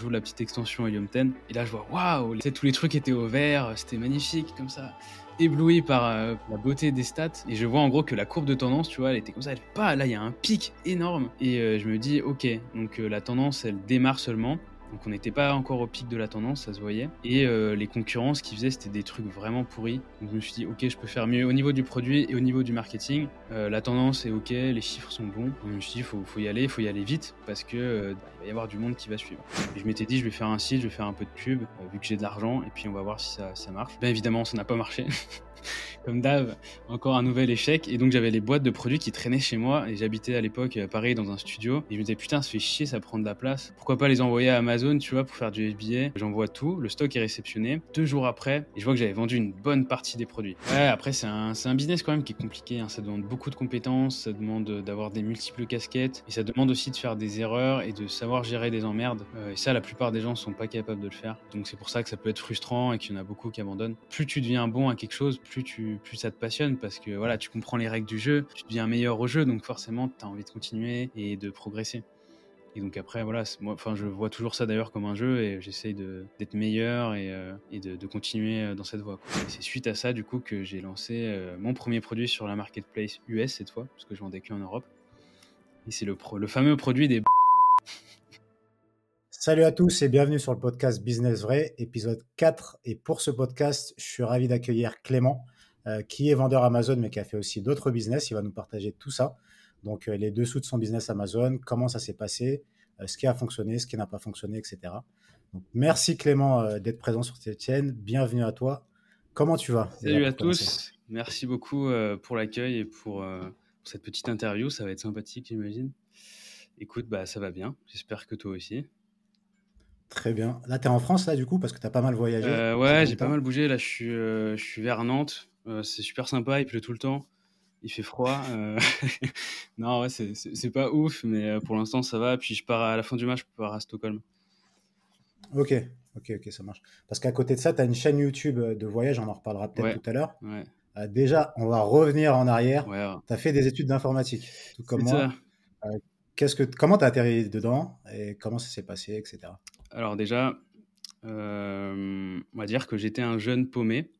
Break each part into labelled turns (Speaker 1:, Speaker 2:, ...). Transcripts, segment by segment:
Speaker 1: Joue la petite extension Helium 10 et là je vois waouh, tous les trucs étaient au vert, c'était magnifique comme ça. Ébloui par euh, la beauté des stats et je vois en gros que la courbe de tendance, tu vois, elle était comme ça, elle pas là, il y a un pic énorme et euh, je me dis OK, donc euh, la tendance elle démarre seulement donc on n'était pas encore au pic de la tendance, ça se voyait. Et euh, les concurrents, ce qu'ils faisaient, c'était des trucs vraiment pourris. Donc je me suis dit, ok, je peux faire mieux au niveau du produit et au niveau du marketing. Euh, la tendance est ok, les chiffres sont bons. Donc, je me suis dit, faut, faut, y aller, il faut y aller vite parce que euh, va y avoir du monde qui va suivre. Et je m'étais dit, je vais faire un site, je vais faire un peu de pub, vu que j'ai de l'argent, et puis on va voir si ça, marche. Bien évidemment, ça n'a pas marché. comme d'hab, encore un nouvel échec. Et donc j'avais les boîtes de produits qui traînaient chez moi et j'habitais à l'époque à Paris dans un studio. Et je me disais putain, ça fait chier, ça prend de la place. Pourquoi pas les envoyer à Amazon, tu vois, pour faire du FBA. J'envoie tout, le stock est réceptionné. Deux jours après, et je vois que j'avais vendu une bonne partie des produits. Ouais, après c'est un, un, business quand même qui est compliqué. Hein. Ça demande beaucoup de compétences, ça demande d'avoir des multiples casquettes et ça demande aussi de faire des erreurs et de savoir gérer des emmerdes. Euh, et ça, la plupart des gens sont pas capables de le faire. Donc c'est pour ça que ça peut être frustrant et qu'il y en a beaucoup qui abandonnent. Plus tu deviens bon à quelque chose, plus tu plus ça te passionne parce que voilà, tu comprends les règles du jeu, tu deviens meilleur au jeu, donc forcément, tu as envie de continuer et de progresser. Et donc après, voilà, moi, enfin, je vois toujours ça d'ailleurs comme un jeu et j'essaye d'être meilleur et, euh, de, continuer euh, dans cette voie. c'est suite à ça, du coup, que j'ai lancé euh, mon premier produit sur la marketplace US cette fois, parce que je vendais que en Europe. Et c'est le, le fameux produit des.
Speaker 2: Salut à tous et bienvenue sur le podcast Business Vrai, épisode 4. Et pour ce podcast, je suis ravi d'accueillir Clément, qui est vendeur Amazon, mais qui a fait aussi d'autres business. Il va nous partager tout ça. Donc, euh, les dessous de son business Amazon, comment ça s'est passé, euh, ce qui a fonctionné, ce qui n'a pas fonctionné, etc. Donc, merci Clément d'être présent sur cette chaîne. Bienvenue à toi. Comment tu vas?
Speaker 1: Salut à tous. Merci beaucoup pour l'accueil et pour, cette petite interview. Ça va être sympathique, j'imagine. Écoute, bah, ça va bien. J'espère que toi aussi.
Speaker 2: Très bien. Là, tu es en France, là, du coup, parce que tu as pas mal voyagé.
Speaker 1: ouais, j'ai pas mal bougé. Là, je suis, je suis vers Nantes. Euh, c'est super sympa, il pleut tout le temps, il fait froid. Euh, non, ouais, c'est pas ouf, mais euh, pour l'instant ça va. Puis je pars à la fin du match, je pars à Stockholm.
Speaker 2: Ok, ok, ok, ça marche. Parce qu'à côté de ça, tu as une chaîne YouTube de voyage, on en reparlera peut-être tout à l'heure. déjà, on va revenir en arrière. Tu as fait des études d'informatique, tout comme moi. qu'est-ce que, comment tu as atterri dedans et comment ça s'est passé, etc.
Speaker 1: Alors déjà, on va dire que j'étais un jeune paumé.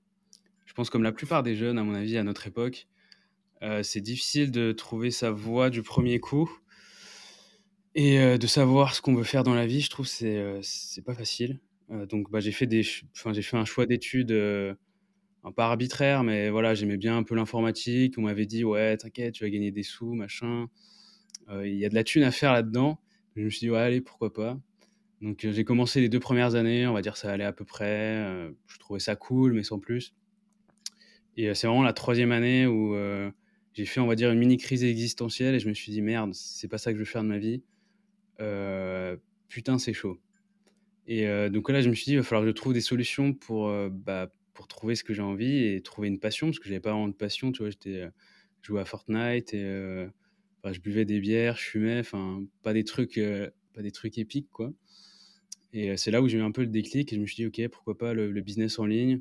Speaker 1: Je pense comme la plupart des jeunes, à mon avis, à notre époque, euh, c'est difficile de trouver sa voie du premier coup et euh, de savoir ce qu'on veut faire dans la vie. Je trouve c'est euh, c'est pas facile. donc bah, j'ai fait des, enfin j'ai fait un choix d'études un pas arbitraire, mais voilà, j'aimais bien un peu l'informatique. On m'avait dit ouais, t'inquiète, tu vas gagner des sous, machin. Il y a de la thune à faire là-dedans. Je me suis dit ouais, allez, pourquoi pas. Donc j'ai commencé les deux premières années, on va dire ça allait à peu près. je trouvais ça cool, mais sans plus. Et euh, c'est vraiment la troisième année où euh, j'ai fait, on va dire, une mini crise existentielle et je me suis dit, merde, c'est pas ça que je veux faire de ma vie. Euh, putain, c'est chaud. Et donc là, je me suis dit, il va falloir que je trouve des solutions pour, bah, pour trouver ce que j'ai envie et trouver une passion, parce que j'avais pas vraiment de passion, tu vois, j'étais jouais à Fortnite et bah, je buvais des bières, je fumais, enfin, pas des trucs, pas des trucs épiques, quoi. Et c'est là où j'ai eu un peu le déclic et je me suis dit, ok, pourquoi pas le business en ligne euh,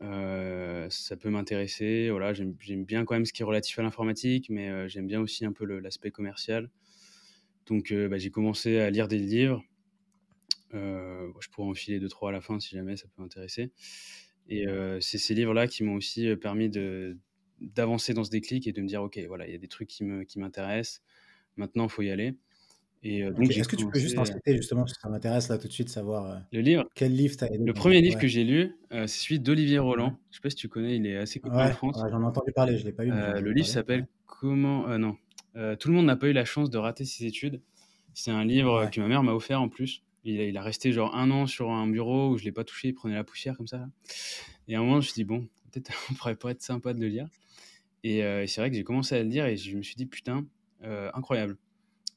Speaker 1: ça peut m'intéresser. Voilà, j'aime bien quand même ce qui est relatif à l'informatique, mais euh, j'aime bien aussi un peu l'aspect commercial. Donc, euh, bah, j'ai commencé à lire des livres. je pourrais en filer deux, trois à la fin si jamais ça peut m'intéresser. Et c'est ces livres-là qui m'ont aussi permis d'avancer dans ce déclic et de me dire, OK, voilà, il y a des trucs qui m'intéressent. Qui Maintenant, il faut y aller.
Speaker 2: Euh, est-ce que tu peux juste en citer justement, parce que ça m'intéresse là tout de suite savoir euh,
Speaker 1: le livre.
Speaker 2: Quel livre tu as
Speaker 1: Le premier livre que j'ai lu, euh, c'est celui d'Olivier Roland. Je sais pas si tu connais, il est assez connu en France.
Speaker 2: J'en ai entendu parler, je l'ai pas lu.
Speaker 1: le livre s'appelle Comment Non, tout le monde n'a pas eu la chance de rater ses études. C'est un livre que ma mère m'a offert en plus. Il a, il a, resté genre un an sur un bureau où je l'ai pas touché, il prenait la poussière comme ça. Et à un moment, je me suis dit bon, peut-être on pourrait pas être sympa de le lire. Et, et c'est vrai que j'ai commencé à le lire et je me suis dit putain, incroyable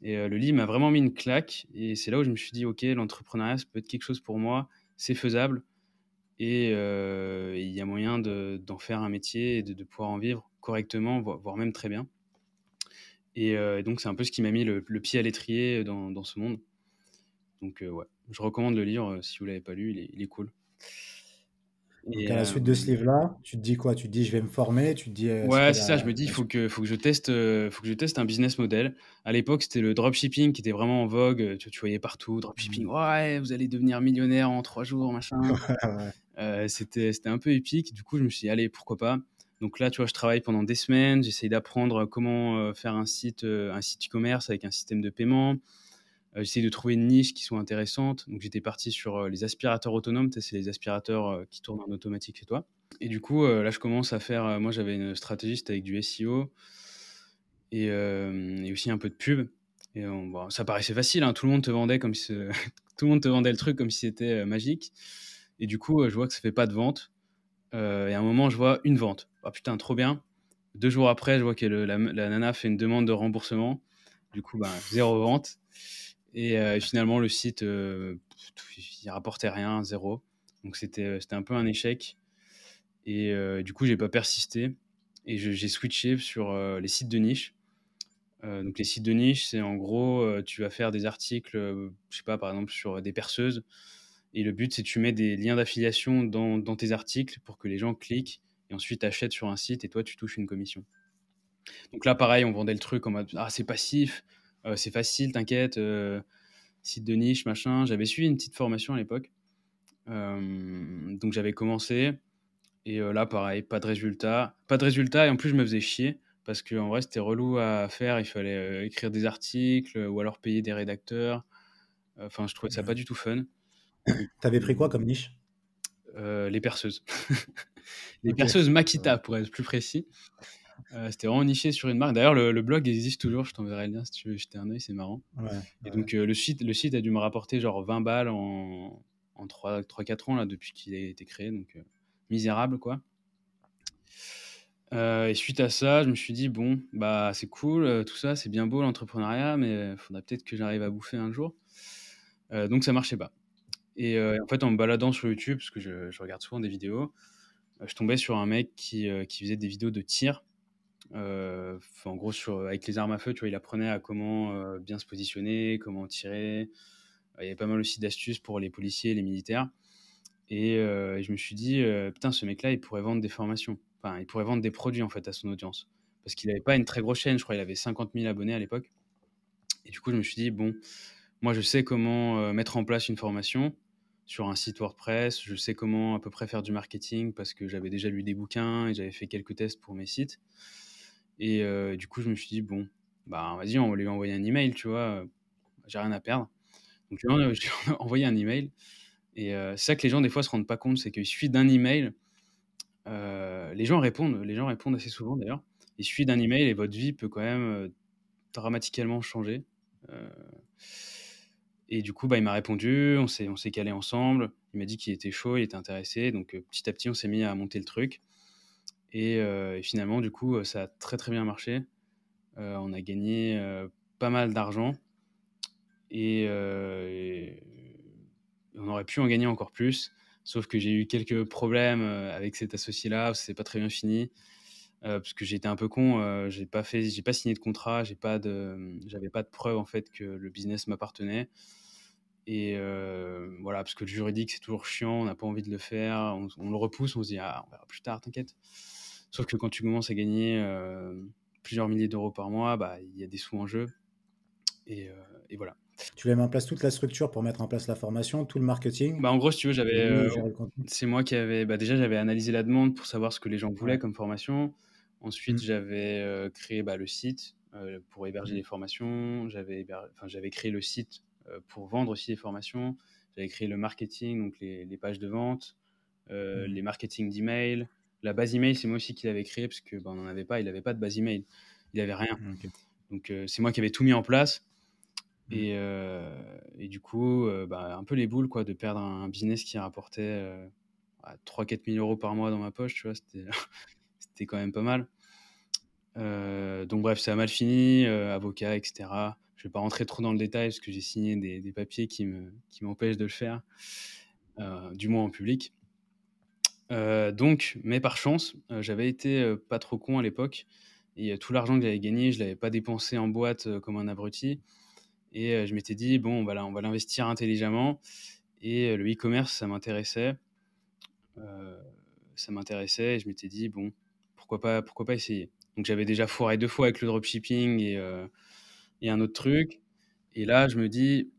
Speaker 1: et euh, le livre m'a vraiment mis une claque. Et c'est là où je me suis dit, OK, l'entrepreneuriat, ça peut être quelque chose pour moi, c'est faisable. Et euh, il y a moyen d'en faire un métier et de, pouvoir en vivre correctement, voire même très bien. Et, euh, donc, c'est un peu ce qui m'a mis le, pied à l'étrier dans, dans, ce monde. Donc, ouais, je recommande le livre si vous ne l'avez pas lu, il est cool.
Speaker 2: Donc, à la suite de ce livre-là, tu te dis quoi? Tu te dis, je vais me former, tu te dis,
Speaker 1: Ouais, c'est ça, je me dis, il faut que, faut, que je teste, faut que je teste un business model. À l'époque, c'était le dropshipping qui était vraiment en vogue. Tu, tu voyais partout, dropshipping, mmh. ouais, vous allez devenir millionnaire en trois jours, machin. c'était un peu épique. Du coup, je me suis dit, allez, pourquoi pas? Donc là, tu vois, je travaille pendant des semaines, j'essaye d'apprendre comment faire un site, un site e-commerce avec un système de paiement. Euh, j'essaie de trouver une niche qui soit intéressante. Donc j'étais parti sur euh, les aspirateurs autonomes, c'est les aspirateurs euh, qui tournent en automatique chez toi. Et du coup, là, je commence à faire. moi, j'avais une stratégiste avec du SEO et, aussi un peu de pub. Et ça paraissait facile, hein. tout le monde te vendait comme tout le monde te vendait le truc comme si c'était magique. Et du coup, je vois que ça fait pas de vente. et à un moment, je vois une vente. Ah putain, trop bien. Deux jours après, je vois que la, nana fait une demande de remboursement. Du coup, ben, zéro vente. Et euh, finalement, le site, euh, il rapportait rien, zéro. Donc c'était euh, un peu un échec. Et du coup, j'ai pas persisté. Et j'ai switché sur les sites de niche. donc les sites de niche, c'est en gros, tu vas faire des articles, je sais pas, par exemple sur des perceuses. Et le but, c'est que tu mets des liens d'affiliation dans, dans, tes articles pour que les gens cliquent et ensuite achètent sur un site et toi, tu touches une commission. Donc là, pareil, on vendait le truc en mode Ah, c'est passif, euh, c'est facile, t'inquiète, euh, site de niche, machin. J'avais suivi une petite formation à l'époque. Euh, donc j'avais commencé. Et là, pareil, pas de résultat. Pas de résultat, et en plus, je me faisais chier. Parce qu'en vrai, c'était relou à faire. Il fallait écrire des articles ou alors payer des rédacteurs. Enfin, je trouvais ça pas du tout fun.
Speaker 2: T'avais pris quoi comme niche?
Speaker 1: Les perceuses. les perceuses Makita, pour être plus précis. Euh, c'était vraiment niché sur une marque. D'ailleurs, le, blog existe toujours. Je t'enverrai le lien si tu veux jeter un oeil, c'est marrant. et donc, euh, le, site, le site a dû me rapporter genre 20 balles en, en 3-4 ans là, depuis qu'il a été créé. Donc, euh, misérable, quoi. et suite à ça, je me suis dit, bon, bah, c'est cool, tout ça, c'est bien beau l'entrepreneuriat, mais il faudra peut-être que j'arrive à bouffer un jour. donc, ça marchait pas. Et en fait, en me baladant sur YouTube, parce que je, je regarde souvent des vidéos, je tombais sur un mec qui, qui faisait des vidéos de tir euh, en gros, avec les armes à feu, il apprenait à comment euh, bien se positionner, comment tirer. Il y avait pas mal aussi d'astuces pour les policiers et les militaires. Et, euh, je me suis dit, putain, ce mec-là, il pourrait vendre des formations. Enfin, il pourrait vendre des produits en fait à son audience. Parce qu'il n'avait pas une très grosse chaîne, je crois qu'il avait 50 000 abonnés à l'époque. Et du coup, je me suis dit, bon, moi, je sais comment mettre en place une formation sur un site WordPress. Je sais comment à peu près faire du marketing parce que j'avais déjà lu des bouquins et j'avais fait quelques tests pour mes sites. Et euh, du coup, je me suis dit, bon, bah vas-y, on va lui envoyer un email, tu vois, j'ai rien à perdre. Donc, je lui ai envoyé un email. Et euh, c'est ça que les gens, des fois, se rendent pas compte, c'est qu'il suffit d'un email. Euh, les gens répondent, les gens répondent assez souvent d'ailleurs. Il suffit d'un email et votre vie peut quand même dramatiquement changer. et du coup, bah, il m'a répondu, on s'est, on s'est calé ensemble. Il m'a dit qu'il était chaud, il était intéressé. Donc, petit à petit, on s'est mis à monter le truc. Euh, et, finalement, du coup, ça a très très bien marché. Euh, on a gagné euh, pas mal d'argent et, on aurait pu en gagner encore plus. Sauf que j'ai eu quelques problèmes avec cet associé-là, c'est pas très bien fini. parce que j'étais un peu con, j'ai pas j'ai pas signé de contrat, j'ai pas de, pas de preuve en fait que le business m'appartenait. Et voilà, parce que le juridique c'est toujours chiant, on n'a pas envie de le faire, on, on, le repousse, on se dit ah on verra plus tard, t'inquiète. Sauf que quand tu commences à gagner euh, plusieurs milliers d'euros par mois, bah, il y a des sous en jeu. Et, euh, voilà.
Speaker 2: Tu avais mis en place toute la structure pour mettre en place la formation, tout le marketing?
Speaker 1: Bah, En gros, si tu veux, j'avais. Euh, c'est moi qui avais. Bah, déjà, j'avais analysé la demande pour savoir ce que les gens voulaient comme formation. Ensuite, mmh. j'avais créé bah, le site pour héberger mmh. les formations. J'avais enfin, créé le site pour vendre aussi les formations. J'avais créé le marketing, donc les, les pages de vente, mmh. les marketing d'email, la base email, c'est moi aussi qui l'avais créé parce que ben, on n'en avait pas. Il n'avait pas de base email. Il n'avait rien. Donc euh, c'est moi qui avais tout mis en place. Mmh. Et, euh, et, du coup, euh, bah, un peu les boules quoi, de perdre un, business qui rapportait 3-4 000 euros par mois dans ma poche. Tu vois, c'était quand même pas mal. donc bref, ça a mal fini, avocat, etc. Je ne vais pas rentrer trop dans le détail parce que j'ai signé des, des, papiers qui m'empêchent qui de le faire, du moins en public. Euh, donc, mais par chance, euh, j'avais été euh, pas trop con à l'époque. Et tout l'argent que j'avais gagné, je l'avais pas dépensé en boîte comme un abruti. Et je m'étais dit, bon, voilà, on va l'investir intelligemment. Et le e-commerce, ça m'intéressait. ça m'intéressait et je m'étais dit: «Bon, pourquoi pas pourquoi pas essayer?» donc j'avais déjà foiré deux fois avec le dropshipping et et un autre truc et là, je me dis: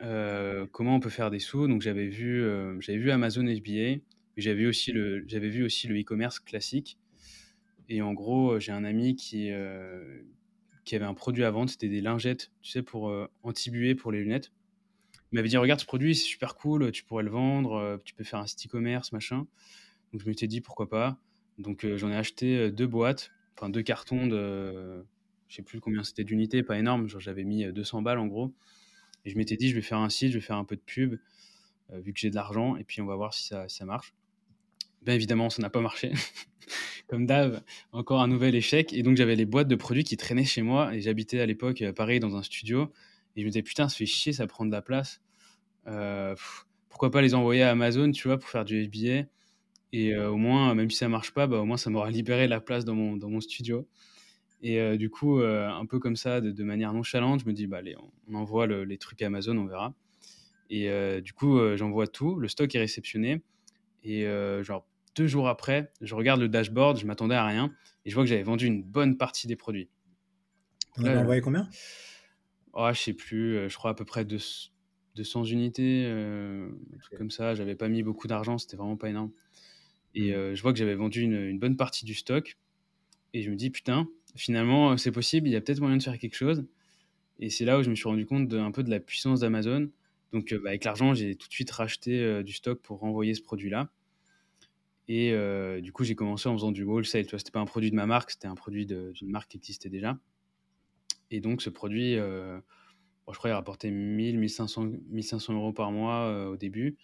Speaker 1: «Comment on peut faire des sous?» donc j'avais vu, j'avais vu Amazon FBA, j'avais aussi le j'avais vu aussi le e-commerce classique et en gros, j'ai un ami qui, qui avait un produit à vendre, c'était des lingettes, tu sais, pour anti-buée pour les lunettes. Il m'avait dit: «Regarde ce produit, c'est super cool, tu pourrais le vendre, tu peux faire un site e-commerce, machin». Donc je m'étais dit: «Pourquoi pas?» donc j'en ai acheté deux boîtes, enfin deux cartons de je sais plus combien c'était d'unités, pas énorme, genre j'avais mis 200 balles en gros et je m'étais dit: «Je vais faire un site, je vais faire un peu de pub, vu que j'ai de l'argent et puis on va voir si ça, si ça marche». Bien évidemment, ça n'a pas marché. Comme d'hab, encore un nouvel échec. Et donc, j'avais les boîtes de produits qui traînaient chez moi. Et j'habitais à l'époque à Paris dans un studio. Et je me disais, putain, ça fait chier, ça prend de la place. Euh, pourquoi pas les envoyer à Amazon, tu vois, pour faire du FBA. Et euh, au moins, même si ça marche pas, bah, au moins, ça m'aura libéré la place dans mon, dans mon studio. Et euh, du coup, un peu comme ça, de, manière nonchalante, je me dis, bah, allez, on, envoie les trucs à Amazon, on verra. Et du coup, j'envoie tout. Le stock est réceptionné. Et genre, deux jours après, je regarde le dashboard, je m'attendais à rien, et je vois que j'avais vendu une bonne partie des produits.
Speaker 2: On avais envoyé combien?
Speaker 1: Oh, Je sais plus, euh, je crois à peu près 200 unités, euh, un truc comme ça. J'avais pas mis beaucoup d'argent, c'était vraiment pas énorme. Et mmh. euh, je vois que j'avais vendu une, bonne partie du stock, et je me dis, putain, finalement, c'est possible, il y a peut-être moyen de faire quelque chose. Et c'est là où je me suis rendu compte de, un peu de la puissance d'Amazon. Donc, bah, avec l'argent, j'ai tout de suite racheté du stock pour renvoyer ce produit-là. Et euh, du coup, j'ai commencé en faisant du wholesale. Tu vois, c'était pas un produit de ma marque, c'était un produit d'une marque qui existait déjà. Et donc, ce produit, euh, je crois, il rapportait 1000, 1500, 1500 euros par mois euh, au début.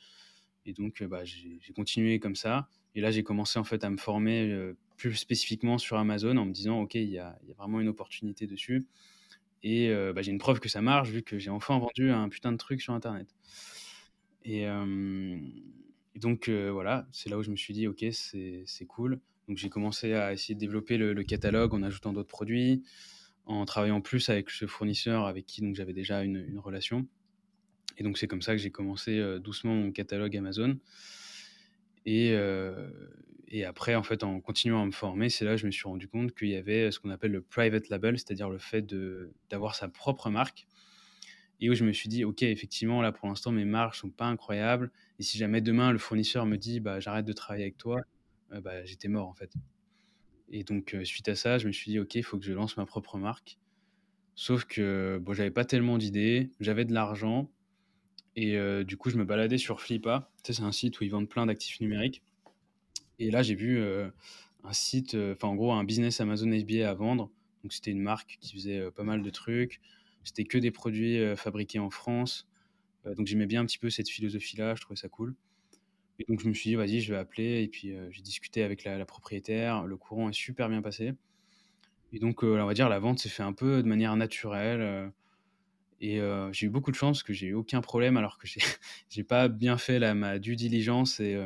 Speaker 1: Et donc, bah, j'ai continué comme ça. Et là, j'ai commencé en fait à me former plus spécifiquement sur Amazon en me disant, OK, il y a, vraiment une opportunité dessus. Et bah, j'ai une preuve que ça marche vu que j'ai enfin vendu un putain de truc sur Internet. Et, et donc voilà, c'est là où je me suis dit, ok, c'est cool. Donc j'ai commencé à essayer de développer le, catalogue en ajoutant d'autres produits, en travaillant plus avec ce fournisseur avec qui j'avais déjà une, relation. Et donc c'est comme ça que j'ai commencé doucement mon catalogue Amazon. Et, et, après, en fait, en continuant à me former, c'est là que je me suis rendu compte qu'il y avait ce qu'on appelle le private label, c'est-à-dire le fait d'avoir sa propre marque et où je me suis dit, OK, effectivement, là, pour l'instant, mes marges sont pas incroyables. Et si jamais demain, le fournisseur me dit, bah, j'arrête de travailler avec toi, euh, bah, j'étais mort, en fait. Et donc, euh, suite à ça, je me suis dit, OK, il faut que je lance ma propre marque. Sauf que, bon, j'avais pas tellement d'idées, j'avais de l'argent. Et euh, du coup, je me baladais sur Flippa. Tu sais, c'est un site où ils vendent plein d'actifs numériques. Et là, j'ai vu un site, enfin, en gros, un business Amazon FBA à vendre. Donc, c'était une marque qui faisait pas mal de trucs c'était que des produits fabriqués en France. Euh, donc j'aimais bien un petit peu cette philosophie-là, je trouvais ça cool. Et donc je me suis dit, vas-y, je vais appeler. Et puis euh, j'ai discuté avec la, propriétaire. Le courant est super bien passé. Et donc, on va dire, la vente s'est fait un peu de manière naturelle. et j'ai eu beaucoup de chance que j'ai eu aucun problème alors que j'ai pas bien fait ma due diligence et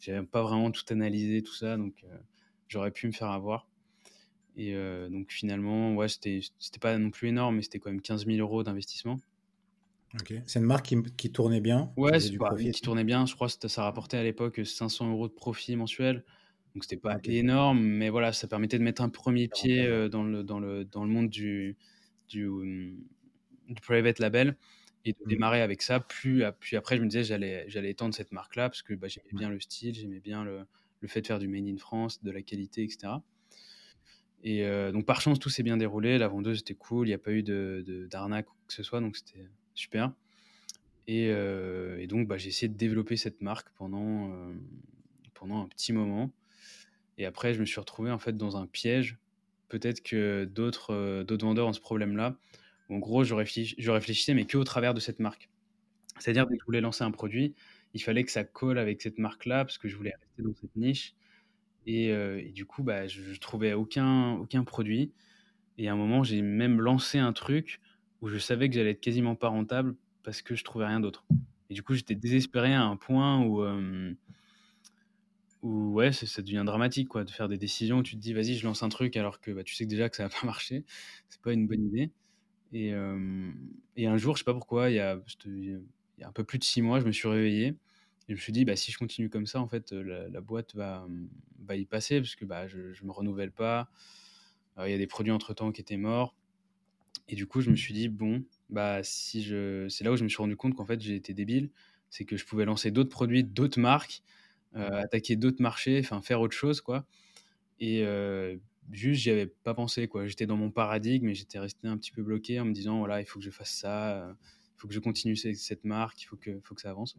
Speaker 1: j'avais pas vraiment tout analysé, tout ça. Donc, j'aurais pu me faire avoir. Et euh, donc finalement, ouais, c'était pas non plus énorme, mais c'était quand même 15 000 euros d'investissement.
Speaker 2: C'est une marque qui, qui, tournait bien
Speaker 1: Ouais, qui, qui tournait bien. Je crois que ça rapportait à l'époque 500 euros de profit mensuel. Donc c'était pas énorme, mais voilà, ça permettait de mettre un premier pied euh, dans le, dans le, dans le monde du, du, du private label et de mmh. démarrer avec ça. Puis, puis après, je me disais, j'allais, j'allais étendre cette marque-là parce que bah, j'aimais bien le style, j'aimais bien le, le, fait de faire du made in France, de la qualité, etc. Et euh, donc, par chance, tout s'est bien déroulé. La vendeuse était cool. Il n'y a pas eu d'arnaque de, ou que ce soit. Donc, c'était super. Et, euh, donc, bah, j'ai essayé de développer cette marque pendant, euh, pendant un petit moment. Et après, je me suis retrouvé en fait dans un piège. Peut-être que d'autres d'autres vendeurs ont ce problème-là. En gros, je, je réfléchissais, mais que au travers de cette marque. C'est-à-dire, que je voulais lancer un produit, il fallait que ça colle avec cette marque-là, parce que je voulais rester dans cette niche. Et, du coup, bah, je, ne trouvais aucun, aucun produit. Et à un moment, j'ai même lancé un truc où je savais que j'allais être quasiment pas rentable parce que je trouvais rien d'autre. Et du coup, j'étais désespéré à un point où, où ouais, ça, devient dramatique quoi, de faire des décisions où tu te dis, vas-y, je lance un truc alors que bah, tu sais que déjà que ça va pas marcher. C'est pas une bonne idée. Et, et, un jour, je sais pas pourquoi, il y, a, un peu plus de six mois, je me suis réveillé Et je me suis dit, bah, si je continue comme ça, en fait, la, la boîte va, va y passer parce que bah, je ne me renouvelle pas. Il y a des produits entre-temps qui étaient morts. Et du coup, je me suis dit, bon, bah, si je... c'est là où je me suis rendu compte qu'en fait, j'ai été débile. C'est que je pouvais lancer d'autres produits, d'autres marques, euh, attaquer d'autres marchés, enfin, faire autre chose, quoi. Et euh, juste, j'y avais pas pensé, quoi. J'étais dans mon paradigme et j'étais resté un petit peu bloqué en me disant, voilà, il faut que je fasse ça, il faut que je continue cette marque, il faut que, faut que ça avance.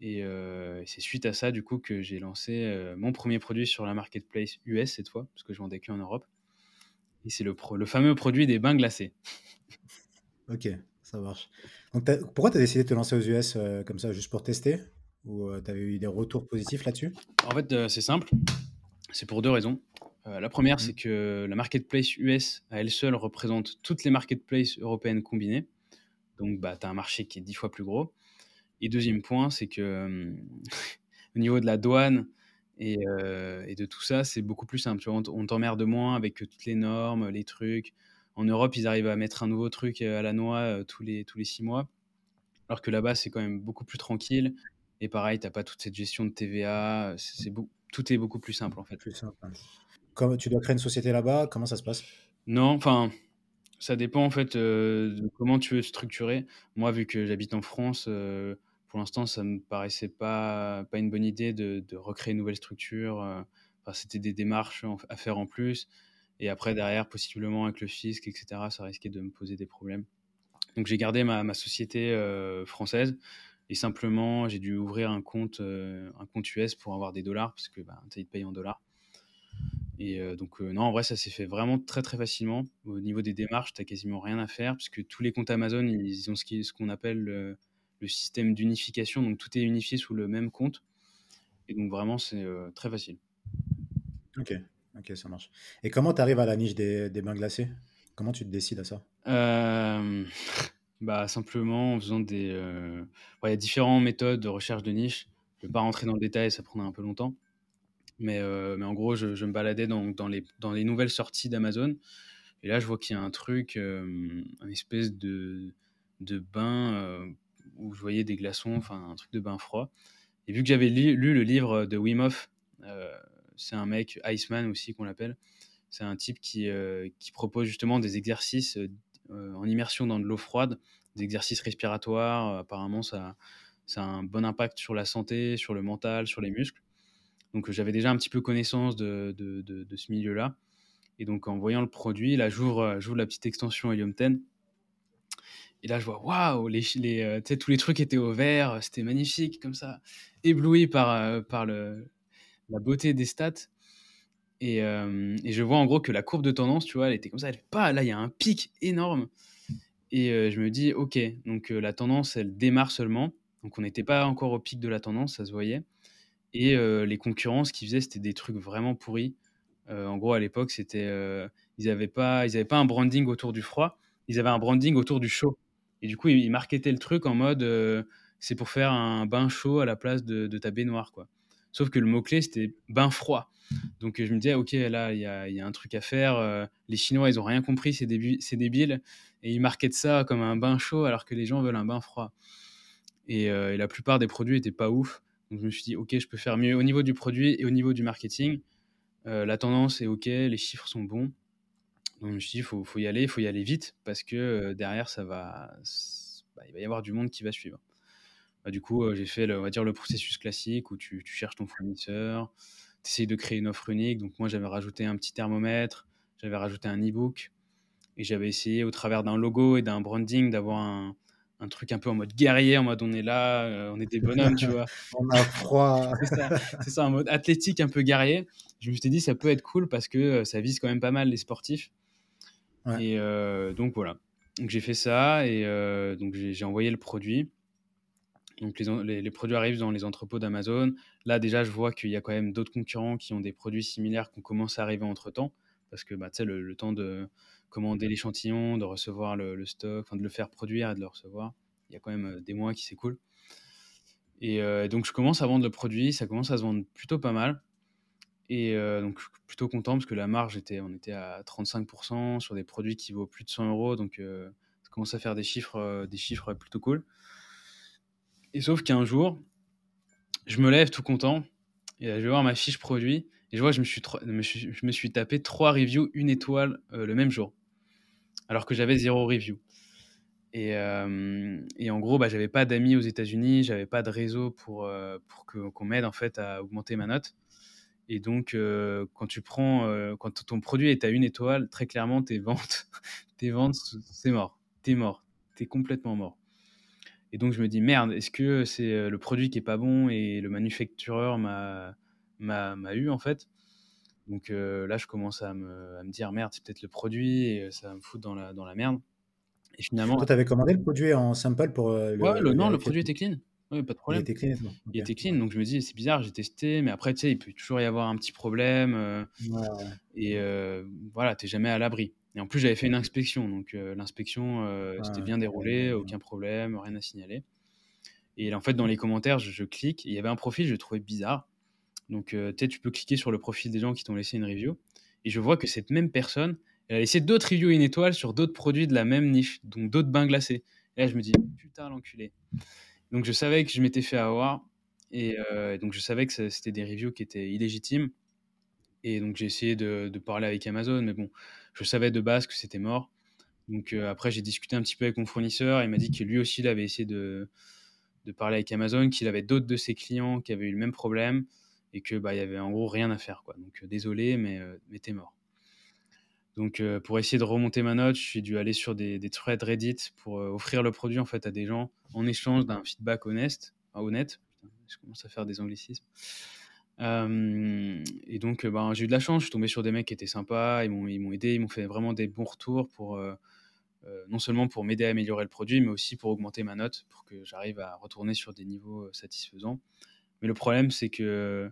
Speaker 1: Et, euh, c'est suite à ça, du coup, que j'ai lancé mon premier produit sur la marketplace US cette fois, parce que je vendais qu'en Europe. Et c'est le, le fameux produit des bains glacés.
Speaker 2: ok, ça marche. Donc, pourquoi tu as décidé de te lancer aux US euh, comme ça, juste pour tester? Ou tu avais eu des retours positifs là-dessus?
Speaker 1: En fait, c'est simple. C'est pour deux raisons. la première, c'est mmh. que la marketplace US, à elle seule, représente toutes les marketplaces européennes combinées. Donc, bah, tu as un marché qui est dix fois plus gros. Et deuxième point, c'est que au niveau de la douane et, et de tout ça, c'est beaucoup plus simple. Tu vois, on t'emmerde moins avec toutes les normes, les trucs. En Europe, ils arrivent à mettre un nouveau truc à la noix tous, les, tous les six mois. Alors que là-bas, c'est quand même beaucoup plus tranquille. Et pareil, tu n'as pas toute cette gestion de TVA. C'est, tout est beaucoup plus simple, en fait.
Speaker 2: Plus simple. Comme tu dois créer une société là-bas, comment ça se passe?
Speaker 1: Non, enfin, ça dépend en fait de comment tu veux structurer. Moi, vu que j'habite en France, pour l'instant, ça me paraissait pas, pas une bonne idée de, de recréer une nouvelle structure. Enfin, c'était des démarches à faire en plus. Et après, derrière, possiblement avec le fisc, etc., ça risquait de me poser des problèmes. Donc, j'ai gardé ma, ma société française. Et simplement, j'ai dû ouvrir un compte, un compte US pour avoir des dollars, parce que bah, tu payes en dollars. Et donc, non, en vrai, ça s'est fait vraiment très, très facilement. Au niveau des démarches, tu n'as quasiment rien à faire, puisque tous les comptes Amazon, ils ont ce qu'on appelle le, système d'unification. Donc, tout est unifié sous le même compte. Et donc, vraiment, c'est très facile.
Speaker 2: Ok, ok, ça marche. Et comment tu arrives à la niche des, des bains glacés? Comment tu te décides à ça?
Speaker 1: Bah, Simplement en faisant des. il y a différentes méthodes de recherche de niche. Je ne vais pas rentrer dans le détail, ça prendrait un peu longtemps. Mais, euh, mais en gros, je, me baladais dans, dans, les, dans les nouvelles sorties d'Amazon. Et là, je vois qu'il y a un truc, euh, un espèce de, de bain euh, où je voyais des glaçons, enfin un truc de bain froid. Et vu que j'avais lu, le livre de Wim Hof, c'est un mec, Iceman aussi qu'on l'appelle, c'est un type qui, qui propose justement des exercices en immersion dans de l'eau froide, des exercices respiratoires. apparemment, ça, ça a un bon impact sur la santé, sur le mental, sur les muscles. Donc j'avais déjà un petit peu connaissance de, de, ce milieu-là. Et donc en voyant le produit, là j'ouvre, euh, j'ouvre la petite extension Helium 10. Et là je vois, waouh, les, les, euh, tous les trucs étaient au vert, c'était magnifique comme ça. Ébloui par, euh, par le, la beauté des stats. Et, et, je vois en gros que la courbe de tendance, tu vois, elle était comme ça, elle pas, là il y a un pic énorme. Et je me dis, ok, donc la tendance, elle démarre seulement. Donc on n'était pas encore au pic de la tendance, ça se voyait. Et les concurrences qu'ils faisaient, c'était des trucs vraiment pourris. en gros, à l'époque, c'était, ils n'avaient pas, pas un branding autour du froid, ils avaient un branding autour du chaud. Et du coup, ils marketaient le truc en mode, c'est pour faire un bain chaud à la place de, ta baignoire, quoi. Sauf que le mot-clé, c'était bain froid. Donc je me disais, ok, là, il y a, un truc à faire. les Chinois, ils ont rien compris, c'est débile. Et ils marketent ça comme un bain chaud alors que les gens veulent un bain froid. Et, et la plupart des produits étaient pas ouf. Donc je me suis dit, ok, je peux faire mieux au niveau du produit et au niveau du marketing. Euh, la tendance est ok, les chiffres sont bons. Donc je me suis dit, il faut, faut, y aller, il faut y aller vite parce que euh, derrière, ça va, bah, il va y avoir du monde qui va suivre. Bah, du coup, euh, j'ai fait, le, on va dire, le processus classique où tu, tu cherches ton fournisseur, tu essayes de créer une offre unique. Donc moi, j'avais rajouté un petit thermomètre, j'avais rajouté un e-book et j'avais essayé au travers d'un logo et d'un branding d'avoir un, un truc un peu en mode guerrier, en mode on est là, euh, on est des bonhommes, tu vois.
Speaker 2: on a froid.
Speaker 1: c'est ça, en mode athlétique, un peu guerrier. Je me suis dit, ça peut être cool parce que ça vise quand même pas mal les sportifs. Et euh, donc voilà. Donc j'ai fait ça et donc j'ai envoyé le produit. Donc les, les, produits arrivent dans les entrepôts d'Amazon. Là déjà, je vois qu'il y a quand même d'autres concurrents qui ont des produits similaires qui ont commencé à arriver entre temps parce que bah, le, le temps de commander l'échantillon, de recevoir le, stock, enfin de le faire produire et de le recevoir. Il y a quand même euh, des mois qui s'écoulent. Et euh, donc je commence à vendre le produit, ça commence à se vendre plutôt pas mal. Et euh, donc plutôt content parce que la marge était, on était à 35% sur des produits qui vaut plus de 100 euros, donc ça commence à faire des chiffres, des chiffres plutôt cool. Et sauf qu'un jour, je me lève tout content et je vais voir ma fiche produit et je vois je me suis, je me suis tapé trois reviews, une étoile le même jour, alors que j'avais zéro review. Et, et, en gros, bah, j'avais pas d'amis aux États-Unis, j'avais pas de réseau pour, pour qu'on m'aide en fait à augmenter ma note. Et donc, quand tu prends, quand ton produit est à une étoile, très clairement, tes ventes, tes ventes, c'est mort. T'es mort. T'es complètement mort. Et donc, je me dis, merde, est-ce que c'est le produit qui est pas bon et le manufactureur m'a eu en fait? Donc là, je commence à me, à me dire, merde, c'est peut-être le produit et ça va me foutre dans la, dans la merde.
Speaker 2: Et finalement. Toi, tu avais commandé le produit en sample pour.
Speaker 1: le, ouais, non, le produit était clean. Oui, pas de problème.
Speaker 2: Il était clean.
Speaker 1: Il était clean, donc je me dis, c'est bizarre, j'ai testé, mais après, tu sais, il peut toujours y avoir un petit problème. Euh, et euh, voilà, tu n'es jamais à l'abri. Et en plus, j'avais fait une inspection, donc euh, l'inspection, c'était bien déroulé, aucun problème, rien à signaler. Et en fait, dans les commentaires, je, clique, il y avait un profil, je le trouvais bizarre. Donc, tu sais, tu peux cliquer sur le profil des gens qui t'ont laissé une review. Et je vois que cette même personne, elle a laissé d'autres reviews une étoile sur d'autres produits de la même niche, donc d'autres bains glacés. Et là, je me dis, putain, l'enculé. Donc je savais que je m'étais fait avoir. Et euh, donc je savais que c'était des reviews qui étaient illégitimes. Et donc j'ai essayé de, parler avec Amazon, mais bon, je savais de base que c'était mort. Donc euh, après j'ai discuté un petit peu avec mon fournisseur. Il m'a dit que lui aussi il avait essayé de, parler avec Amazon, qu'il avait d'autres de ses clients qui avaient eu le même problème et que bah y avait en gros rien à faire quoi. Donc euh, désolé, mais mais t'es mort. Donc, pour essayer de remonter ma note, suis dû aller sur des, threads Reddit pour offrir le produit en fait à des gens en échange d'un feedback honnête. honnête. je commence à faire des anglicismes. et donc, ben, j'ai eu de la chance. Je suis tombé sur des mecs qui étaient sympas. Ils m'ont, ils m'ont aidé. Ils m'ont fait vraiment des bons retours pour non seulement pour m'aider à améliorer le produit, mais aussi pour augmenter ma note, pour que j'arrive à retourner sur des niveaux satisfaisants. Mais le problème, c'est que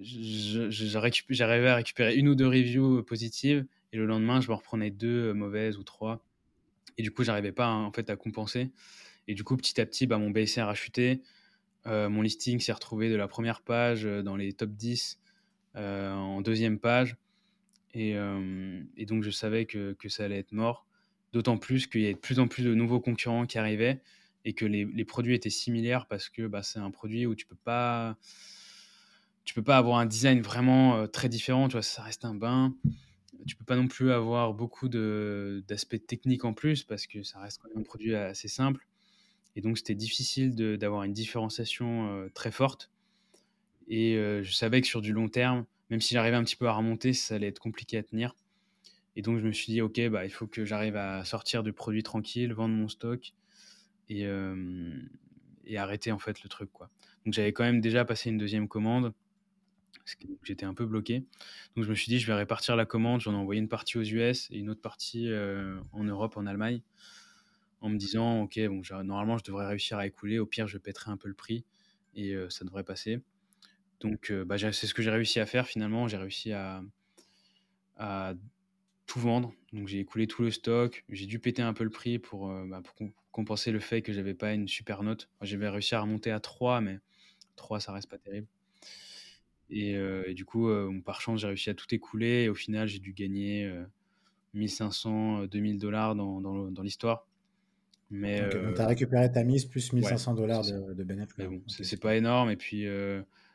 Speaker 1: j'arrivais à récupérer une ou deux reviews euh, positives et le lendemain, je me reprenais deux euh, mauvaises ou trois. Et du coup, j'arrivais pas hein, en fait à compenser. Et du coup, petit à petit, bah, mon BSR a chuté. Euh, mon listing s'est retrouvé de la première page dans les top 10 en deuxième page. Et, et, donc, je savais que, que ça allait être mort. D'autant plus qu'il y avait de plus en plus de nouveaux concurrents qui arrivaient et que les, les produits étaient similaires parce que bah, c'est un produit où tu peux pas tu peux pas avoir un design vraiment très différent, tu vois, ça reste un bain. Tu peux pas non plus avoir beaucoup d'aspects techniques en plus parce que ça reste quand même un produit assez simple. Et donc c'était difficile d'avoir une différenciation très forte. Et je savais que sur du long terme, même si j'arrivais un petit peu à remonter, ça allait être compliqué à tenir. Et donc je me suis dit, ok, bah, il faut que j'arrive à sortir du produit tranquille, vendre mon stock et, et arrêter en fait le truc. Quoi. Donc j'avais quand même déjà passé une deuxième commande j'étais un peu bloqué. Donc je me suis dit, je vais répartir la commande. J'en ai envoyé une partie aux US et une autre partie euh, en Europe, en Allemagne, en me disant, ok, bon, normalement je devrais réussir à écouler. Au pire, je pèterai un peu le prix et euh, ça devrait passer. Donc euh, bah, c'est ce que j'ai réussi à faire finalement. J'ai réussi à, tout vendre. Donc j'ai écoulé tout le stock. J'ai dû péter un peu le prix pour, bah, compenser le fait que j'avais pas une super note. J'avais réussi à remonter à 3, mais 3, ça reste pas terrible. Euh, et, du coup, euh, par chance, j'ai réussi à tout écouler. Et au final, j'ai dû gagner 1500, euh, 2000 dollars dans, dans, l'histoire.
Speaker 2: Mais donc, tu as récupéré ta mise plus 1500 dollars de, de bénéfice.
Speaker 1: Bon, c'est pas énorme. Et puis,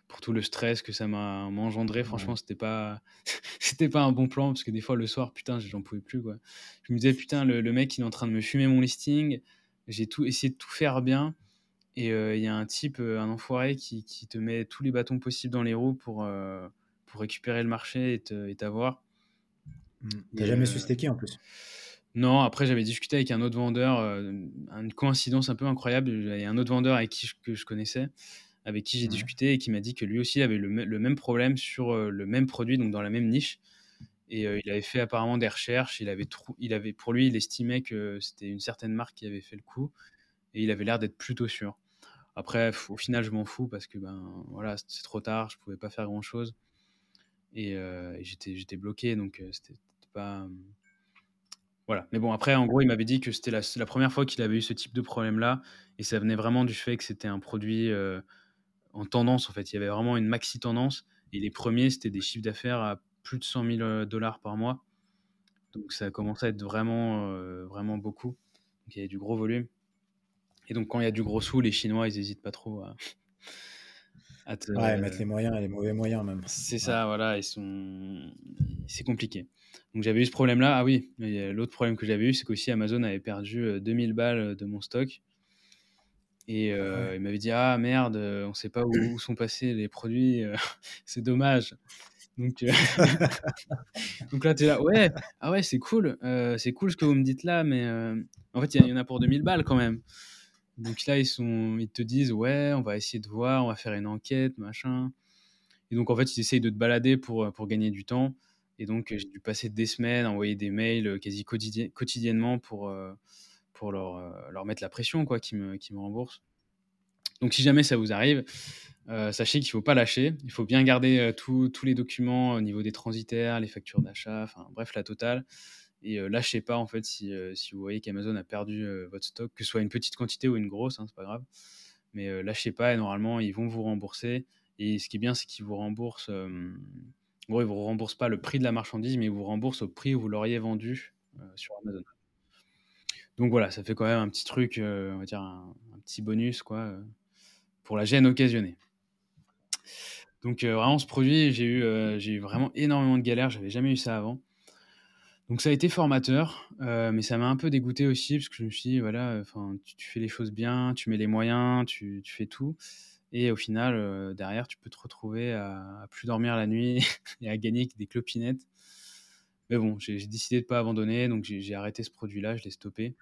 Speaker 1: pour tout le stress que ça m'a engendré, franchement, c'était pas c'était pas un bon plan parce que des fois, le soir, putain, j'en pouvais plus. Quoi. Je me disais, putain, le, le, mec, il est en train de me fumer mon listing. J'ai tout essayé de tout faire bien. Et il y a un type, un enfoiré, qui, qui, te met tous les bâtons possibles dans les roues pour, pour récupérer le marché et t'avoir.
Speaker 2: Mmh. T'as jamais su c'était qui en plus?
Speaker 1: Non, après j'avais discuté avec un autre vendeur, une coïncidence un peu incroyable. Il y a un autre vendeur avec qui je, que je connaissais, avec qui j'ai discuté et qui m'a dit que lui aussi avait le, le, même problème sur le même produit, donc dans la même niche. Et il avait fait apparemment des recherches. Il avait, il avait, pour lui, il estimait que c'était une certaine marque qui avait fait le coup. Et il avait l'air d'être plutôt sûr. Après, au final, je m'en fous parce que ben voilà, c'est trop tard, je pouvais pas faire grand chose et, euh, j'étais bloqué, donc euh, c'était pas voilà. Mais bon, après, en gros, il m'avait dit que c'était la, première fois qu'il avait eu ce type de problème-là, et ça venait vraiment du fait que c'était un produit euh, en tendance. En fait, il y avait vraiment une maxi tendance, et les premiers, c'était des chiffres d'affaires à plus de 100 000 dollars par mois. Donc ça a commencé à être vraiment, vraiment beaucoup. Donc il y avait du gros volume. Et donc, quand il y a du gros sous, les Chinois, ils n'hésitent pas trop à te
Speaker 2: Ouais, mettre les moyens et les mauvais moyens même.
Speaker 1: c'est
Speaker 2: Ouais.
Speaker 1: ça, voilà, ils sont c'est compliqué. Donc j'avais eu ce problème-là. Ah oui, mais l'autre problème que j'avais eu, c'est qu'aussi Amazon avait perdu, heu, 2 balles, de mon stock et
Speaker 2: Ah ouais.
Speaker 1: il m'avait dit: «Ah merde, on sait pas où où sont passés les produits, c'est dommage». Donc là, tu es là: «Ouais, ah ouais, c'est cool, c'est cool ce que vous me dites là, mais en fait, il y en a pour 2 balles quand même». Donc là, ils te disent: «Ouais, on va essayer de voir, on va faire une enquête, machin» et donc en fait, ils essayent de te balader pour, heu, pour gagner du temps et donc j'ai dû passer des semaines envoyer des mails, heu, quasi quotidien quotidiennement pour, heu, pour leur, leur mettre la pression quoi, qu'ils me qu'ils me remboursent. Donc si jamais ça vous arrive, sachez qu'il faut pas lâcher. Il faut bien garder, tous les documents au niveau des transitaires, les factures d'achat, enfin bref, la totale et heu, lâchez pas en fait si, heu, si vous voyez qu'Amazon a perdu, heu, votre stock, que ce soit une petite quantité ou une grosse, hein, c'est pas grave. Mais lâchez pas et normalement, ils vont vous rembourser et ce qui est bien, c'est qu'ils vous remboursent, ils vous remboursent pas le prix de la marchandise, mais ils vous remboursent au prix où vous l'auriez vendu, sur Amazon. Donc voilà, ça fait quand même un petit truc, on va dire un petit bonus quoi, pour la gêne occasionnée. Donc vraiment ce produit, j'ai eu, eu vraiment énormément de galères, j'avais jamais eu ça avant. Donc ça a été formateur, heu, mais ça m'a un peu dégoûté aussi parce que je me suis dit: «Voilà, enfin, tu fais les choses bien, tu mets les moyens, tu fais tout et au final, heu, derrière, tu peux te retrouver à plus dormir la nuit et à gagner des clopinettes». Mais bon, j'ai décidé de pas abandonner, donc j'ai arrêté ce produit-là, je l'ai stoppé,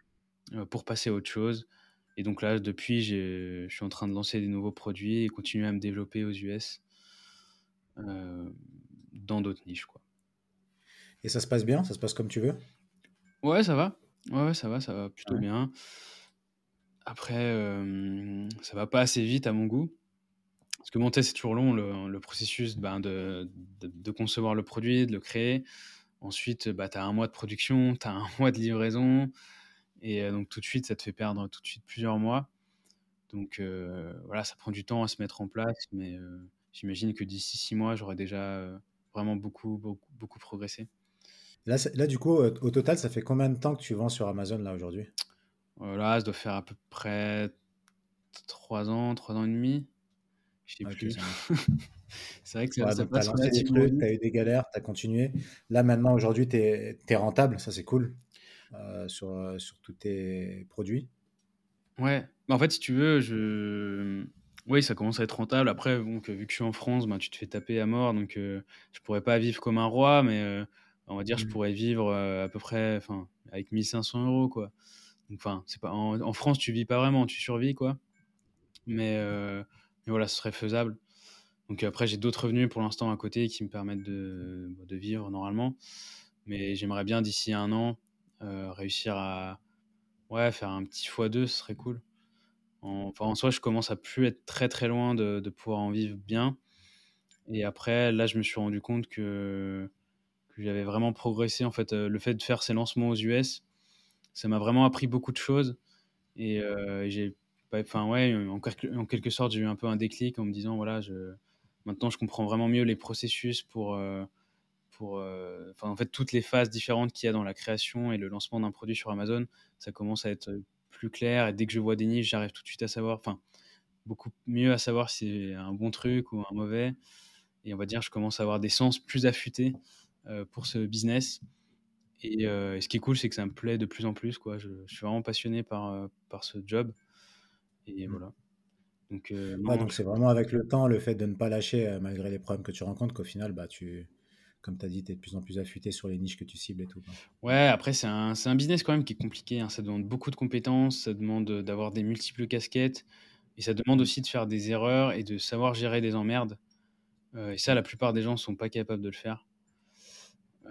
Speaker 1: pour passer à autre chose et donc là, depuis, je suis en train de lancer des nouveaux produits et continuer à me développer aux US, dans d'autres niches, quoi.
Speaker 2: Et ça se passe bien? Ça se passe comme tu veux?
Speaker 1: Ouais, ça va. Ouais, ouais, ça va, ça va plutôt
Speaker 2: Ouais.
Speaker 1: bien. Après, hem, ça va pas assez vite à mon goût. Parce que tu sais, c'est toujours long le le processus, ben, de de de concevoir le produit, de le créer. Ensuite, bah, tu as 1 mois de production, tu as 1 mois de livraison et heu, donc tout de suite, ça te fait perdre tout de suite plusieurs mois. Donc heu, voilà, ça prend du temps à se mettre en place, mais j'imagine que d'ici 6 mois, j'aurai déjà, vraiment beaucoup, beaucoup, beaucoup progressé.
Speaker 2: Là, là, du coup, au total, ça fait combien de temps que tu vends sur Amazon, là, aujourd'hui?
Speaker 1: Heu, là, ça doit faire à peu près 3 ans, 3 ans et demi, je sais
Speaker 2: OK,
Speaker 1: plus. C'est vrai que ça
Speaker 2: Ouais,
Speaker 1: ça
Speaker 2: donc tu as
Speaker 1: passe
Speaker 2: lancé des trucs, as eu des galères, tu as continué. Là, maintenant, aujourd'hui, tu es rentable, ça, c'est cool, heu, sur, sur tous tes produits.
Speaker 1: Ouais, bah, en fait, si tu veux, je oui, ça commence à être rentable. Après, que vu que je suis en France, ben, tu te fais taper à mort, donc heu, je pourrais pas vivre comme un roi, mais heu, on va dire, je
Speaker 2: Mmh.
Speaker 1: pourrais vivre, heu, à peu près, enfin, avec 1 500 € quoi. Donc enfin, c'est pas en en France, tu vis pas vraiment, tu survis, quoi. Mais heu, mais voilà, ce serait faisable. Donc après, j'ai d'autres revenus pour l'instant à côté qui me permettent de, bah, de vivre normalement. Mais j'aimerais bien d'ici 1 an, heu, réussir à ouais, faire un petit fois 2, ce serait cool. En enfin, en soi, je commence à plus être très, très loin de de pouvoir en vivre bien et après, là, je me suis rendu compte que que j'avais vraiment progressé. En fait, heu, le fait de faire ces lancements aux US, ça m'a vraiment appris beaucoup de choses. Et heu, j'ai enfin, ouais, en quelque sorte, j'ai eu un peu un déclic en me disant: «Voilà, je maintenant, je comprends vraiment mieux les processus pour, heu, pour, heu» enfin, en fait, toutes les phases différentes qu'il y a dans la création et le lancement d'un produit sur Amazon, ça commence à être, plus clair. Et dès que je vois des niches, j'arrive tout de suite à savoir enfin, beaucoup mieux à savoir si c'est un bon truc ou un mauvais. Et on va dire, je commence à avoir des sens plus affûtés, pour ce business et heu, et ce qui est cool, c'est que ça me plaît de plus en plus, quoi. Je je suis vraiment passionné par, heu, par ce job et
Speaker 2: Mmh.
Speaker 1: voilà. Donc
Speaker 2: c'est vraiment avec le temps, le fait de ne pas lâcher, malgré les problèmes que tu rencontres, qu'au final, bah, tu comme tu as dit, tu es de plus en plus affûté sur les niches que tu cibles et tout, quoi.
Speaker 1: Ouais, après, c'est un un business quand même qui est compliqué, hein. Ça demande beaucoup de compétences, ça demande, d'avoir des multiples casquettes et ça demande
Speaker 2: Mmh.
Speaker 1: aussi de faire des erreurs et de savoir gérer des emmerdes, et ça, la plupart des gens sont pas capables de le faire.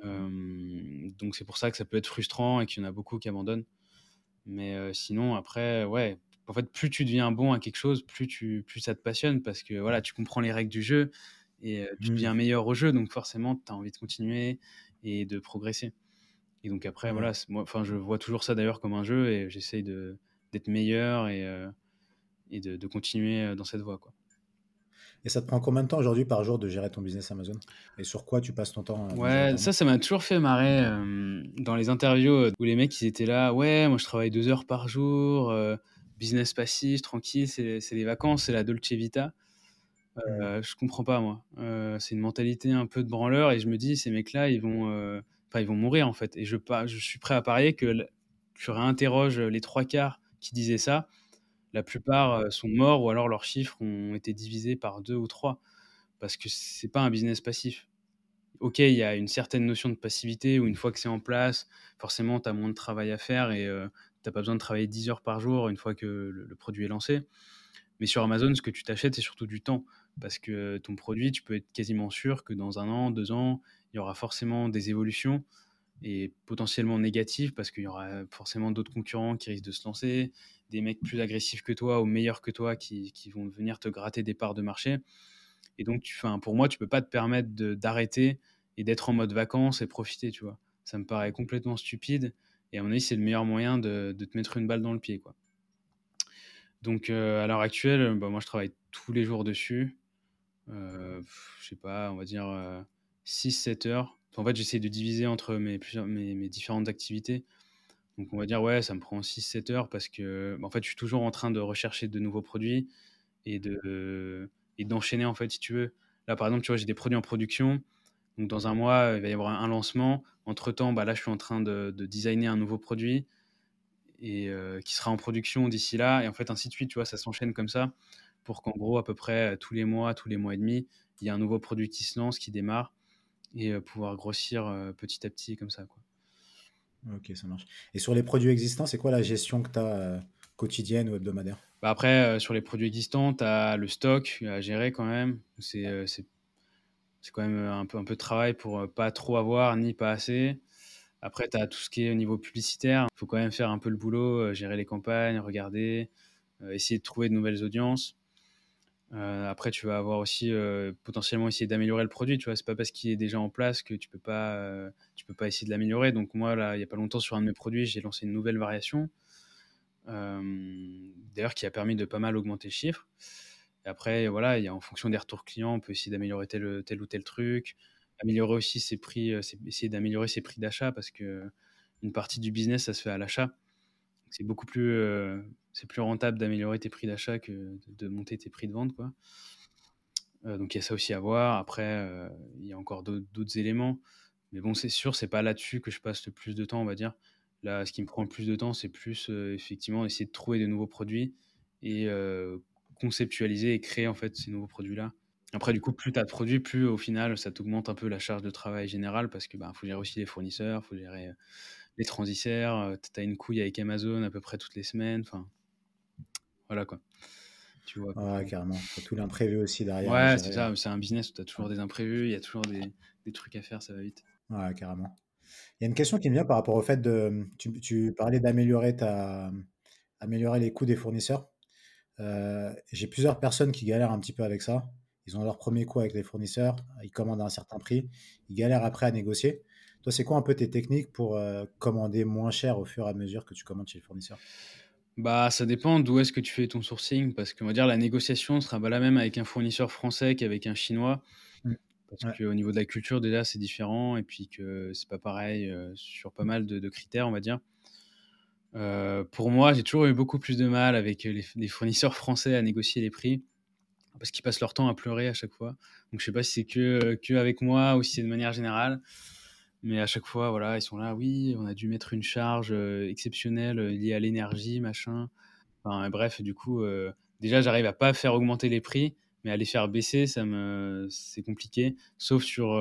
Speaker 1: Hem, donc c'est pour ça que ça peut être frustrant et qu'il y en a beaucoup qui abandonnent. Mais heu, sinon après, ouais, en fait, plus tu deviens bon à quelque chose, plus tu plus ça te passionne parce que, voilà, tu comprends les règles du jeu et heu, tu
Speaker 2: Mmh.
Speaker 1: deviens meilleur au jeu, donc forcément, tu as envie de continuer et de progresser et donc après,
Speaker 2: Ouais.
Speaker 1: voilà, moi enfin, je vois toujours ça d'ailleurs comme un jeu et j'essaye d'être meilleur et et de de continuer, dans cette voie, quoi.
Speaker 2: Et ça te prend combien de temps aujourd'hui par jour de gérer ton business Amazon? Et sur quoi tu passes ton temps, heu,
Speaker 1: Ouais, ça, ça m'a toujours fait marrer, hem, dans les interviews, heu, où les mecs, ils étaient là: «Ouais, moi, je travaille 2 heures par jour, business passif, tranquille, c'est c'est les vacances, c'est la Dolce Vita». Mmh. je comprends pas moi. c'est une mentalité un peu de branleur et je me dis: «Ces mecs-là, ils vont, enfin, ils vont mourir, en fait» et je je suis prêt à parier que tu réinterroges, les trois quarts qui disaient ça, la plupart, sont morts ou alors leurs chiffres ont été divisés par deux ou trois parce que c'est pas un business passif. OK, il y a une certaine notion de passivité où une fois que c'est en place, forcément, tu as moins de travail à faire et tu as pas besoin de travailler 10 heures par jour une fois que le produit est lancé. Mais sur Amazon, ce que tu t'achètes, c'est surtout du temps parce que ton produit, tu peux être quasiment sûr que dans un an, deux ans, il y aura forcément des évolutions et potentiellement négatives parce qu'il y aura forcément d'autres concurrents qui risquent de se lancer, des mecs plus agressifs que toi ou meilleurs que toi qui, vont venir te gratter des parts de marché. Et donc, tu, pour moi, tu peux pas te permettre d'arrêter et d'être en mode vacances et profiter, tu vois. Ça me paraît complètement stupide. Et à mon avis, c'est le meilleur moyen de, te mettre une balle dans le pied, quoi. Donc, euh, à l'heure actuelle, bah, moi, je travaille tous les jours dessus. Euh, je sais pas, on va dire 6-7 euh, heures. En fait, j'essaie de diviser entre mes, mes, différentes activités. Donc, on va dire, ouais, ça me prend 6-7 heures parce que, bah, en fait, je suis toujours en train de rechercher de nouveaux produits et de et d'enchaîner, en fait, si tu veux. Là, par exemple, tu vois, j'ai des produits en production. Donc, dans un mois, il va y avoir un lancement. Entre-temps, bah, là, je suis en train de, de designer un nouveau produit et euh, qui sera en production d'ici là. Et en fait, ainsi de suite, tu vois, ça s'enchaîne comme ça pour qu'en gros, à peu près tous les mois, tous les mois et demi, il y a un nouveau produit qui se lance, qui démarre et pouvoir grossir petit à petit comme ça. Quoi.
Speaker 2: Ok, ça marche. Et sur les produits existants, c'est quoi la gestion que tu as quotidienne ou hebdomadaire?
Speaker 1: Bah Après, sur les produits existants, tu as le stock à gérer quand même. C'est c'est quand même un peu, un peu de travail pour pas trop avoir ni pas assez. Après, tu as tout ce qui est au niveau publicitaire. Il faut quand même faire un peu le boulot, gérer les campagnes, regarder, essayer de trouver de nouvelles audiences. Euh, après, tu vas avoir aussi euh, potentiellement essayer d'améliorer le produit. Tu vois, c'est pas parce qu'il est déjà en place que tu peux pas, euh, tu peux pas essayer de l'améliorer. Donc moi, là, il y a pas longtemps, sur un de mes produits, j'ai lancé une nouvelle variation, d'ailleurs, qui a permis de pas mal augmenter le chiffre. Et après, voilà, en fonction des retours clients, on peut essayer d'améliorer tel, tel ou tel truc, améliorer aussi ses prix, essayer d'améliorer ses prix d'achat parce que une partie du business, ça se fait à l'achat. C'est beaucoup plus c'est plus rentable d'améliorer tes prix d'achat que de, monter tes prix de vente. Quoi. Euh, donc il y a ça aussi à voir. Après, euh, il y a encore d'autres éléments. Mais bon, c'est sûr, c'est pas là-dessus que je passe le plus de temps, on va dire. Là, ce qui me prend le plus de temps, c'est plus euh, effectivement essayer de trouver de nouveaux produits et conceptualiser et créer en fait ces nouveaux produits-là. Après, du coup, plus tu as de produits, plus au final, ça t'augmente un peu la charge de travail générale parce qu'il bah, faut gérer aussi les fournisseurs, il faut gérer les transitaires, tu as une couille avec Amazon à peu près toutes les semaines. Enfin, voilà quoi.
Speaker 2: Tu vois. Ouais, carrément. tout l'imprévu aussi derrière.
Speaker 1: Ouais, c'est ça. C'est un business où tu as toujours des imprévus, il y a toujours des, des, trucs à faire, ça va vite.
Speaker 2: Ouais, carrément. Il y a une question qui me vient par rapport au fait de. Tu, tu parlais d'améliorer ta, améliorer les coûts des fournisseurs. Euh, j'ai plusieurs personnes qui galèrent un petit peu avec ça. Ils ont leur premier coup avec les fournisseurs, ils commandent à un certain prix, ils galèrent après à négocier. Toi, c'est quoi un peu tes techniques pour euh, commander moins cher au fur et à mesure que tu commandes chez les fournisseurs
Speaker 1: bah, ça dépend d'où est-ce que tu fais ton sourcing, parce qu'on va dire la négociation sera pas la même avec un fournisseur français qu'avec un chinois, mmh. parce qu'au niveau de la culture déjà c'est différent et puis que c'est pas pareil euh, sur pas mal de, critères, on va dire. Euh, pour moi, j'ai toujours eu beaucoup plus de mal avec les, fournisseurs français à négocier les prix, parce qu'ils passent leur temps à pleurer à chaque fois. Donc je sais pas si c'est que, que avec moi ou si c'est de manière générale. Mais à chaque fois, voilà, ils sont là, oui, on a dû mettre une charge euh, exceptionnelle euh, liée à l'énergie, machin. Enfin, bref, du coup, euh, déjà, j'arrive à pas faire augmenter les prix, mais à les faire baisser, ça me, c'est compliqué, sauf sur,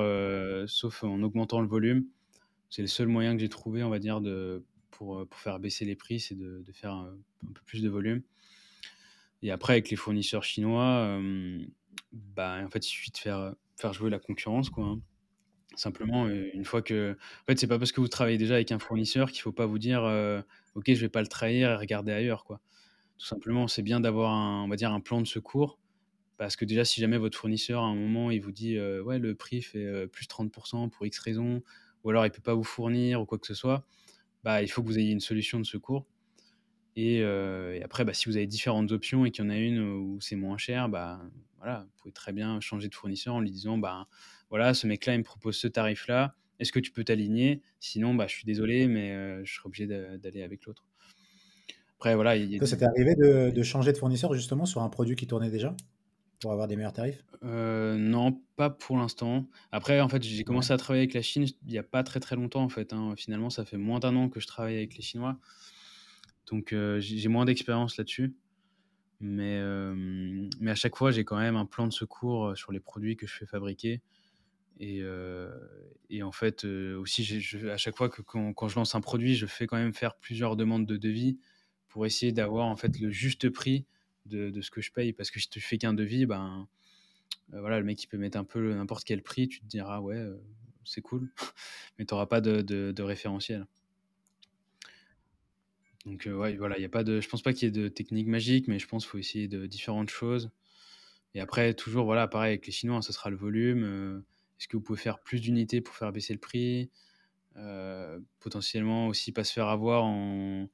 Speaker 1: sauf en augmentant le volume. C'est le seul moyen que j'ai trouvé, on va dire, de, pour, pour faire baisser les prix, c'est de, faire un, peu plus de volume. Et après, avec les fournisseurs chinois, bah, en fait, il suffit de faire, faire jouer la concurrence, quoi. Hein. Simplement, une fois que. En fait, c'est pas parce que vous travaillez déjà avec un fournisseur qu'il faut pas vous dire Ok, je vais pas le trahir et regarder ailleurs. Quoi. Tout simplement, c'est bien d'avoir un, on va dire, un plan de secours. Parce que déjà, si jamais votre fournisseur, à un moment, il vous dit Ouais, le prix fait plus 30% pour X raison, ou alors il peut pas vous fournir ou quoi que ce soit, bah, il faut que vous ayez une solution de secours. Et, après, bah, si vous avez différentes options et qu'il y en a une où c'est moins cher, bah, voilà, vous pouvez très bien changer de fournisseur en lui disant bah, voilà, ce mec-là, il me propose ce tarif-là. Est-ce que tu peux t'aligner? Sinon, bah, je suis désolé, mais euh, je serai obligé d'aller avec l'autre.
Speaker 2: Après, voilà. Il y a... Ça t'est arrivé de, changer de fournisseur justement sur un produit qui tournait déjà? Pour avoir des meilleurs tarifs?
Speaker 1: Euh, Non, pas pour l'instant. Après, en fait, j'ai commencé à travailler avec la Chine il n'y a pas très très longtemps, en fait. Hein. Finalement, ça fait moins d'un an que je travaille avec les Chinois. Donc, euh, j'ai moins d'expérience là-dessus. Mais, euh, mais à chaque fois, j'ai quand même un plan de secours sur les produits que je fais fabriquer. Et, et en fait, aussi, je, à chaque fois que quand, je lance un produit, je fais quand même faire plusieurs demandes de devis pour essayer d'avoir en fait le juste prix de, ce que je paye. Parce que si tu fais qu'un devis, ben voilà, le mec il peut mettre un peu n'importe quel prix, tu te diras ouais, c'est cool, mais tu n'auras pas de, référentiel. Donc ouais, voilà, y a pas de, je pense pas qu'il y ait de technique magique, mais je pense qu'il faut essayer de différentes choses. Et après, toujours, voilà, pareil avec les Chinois, ce sera le volume. Est-ce que vous pouvez faire plus d'unités pour faire baisser le prix Potentiellement aussi pas se faire avoir en,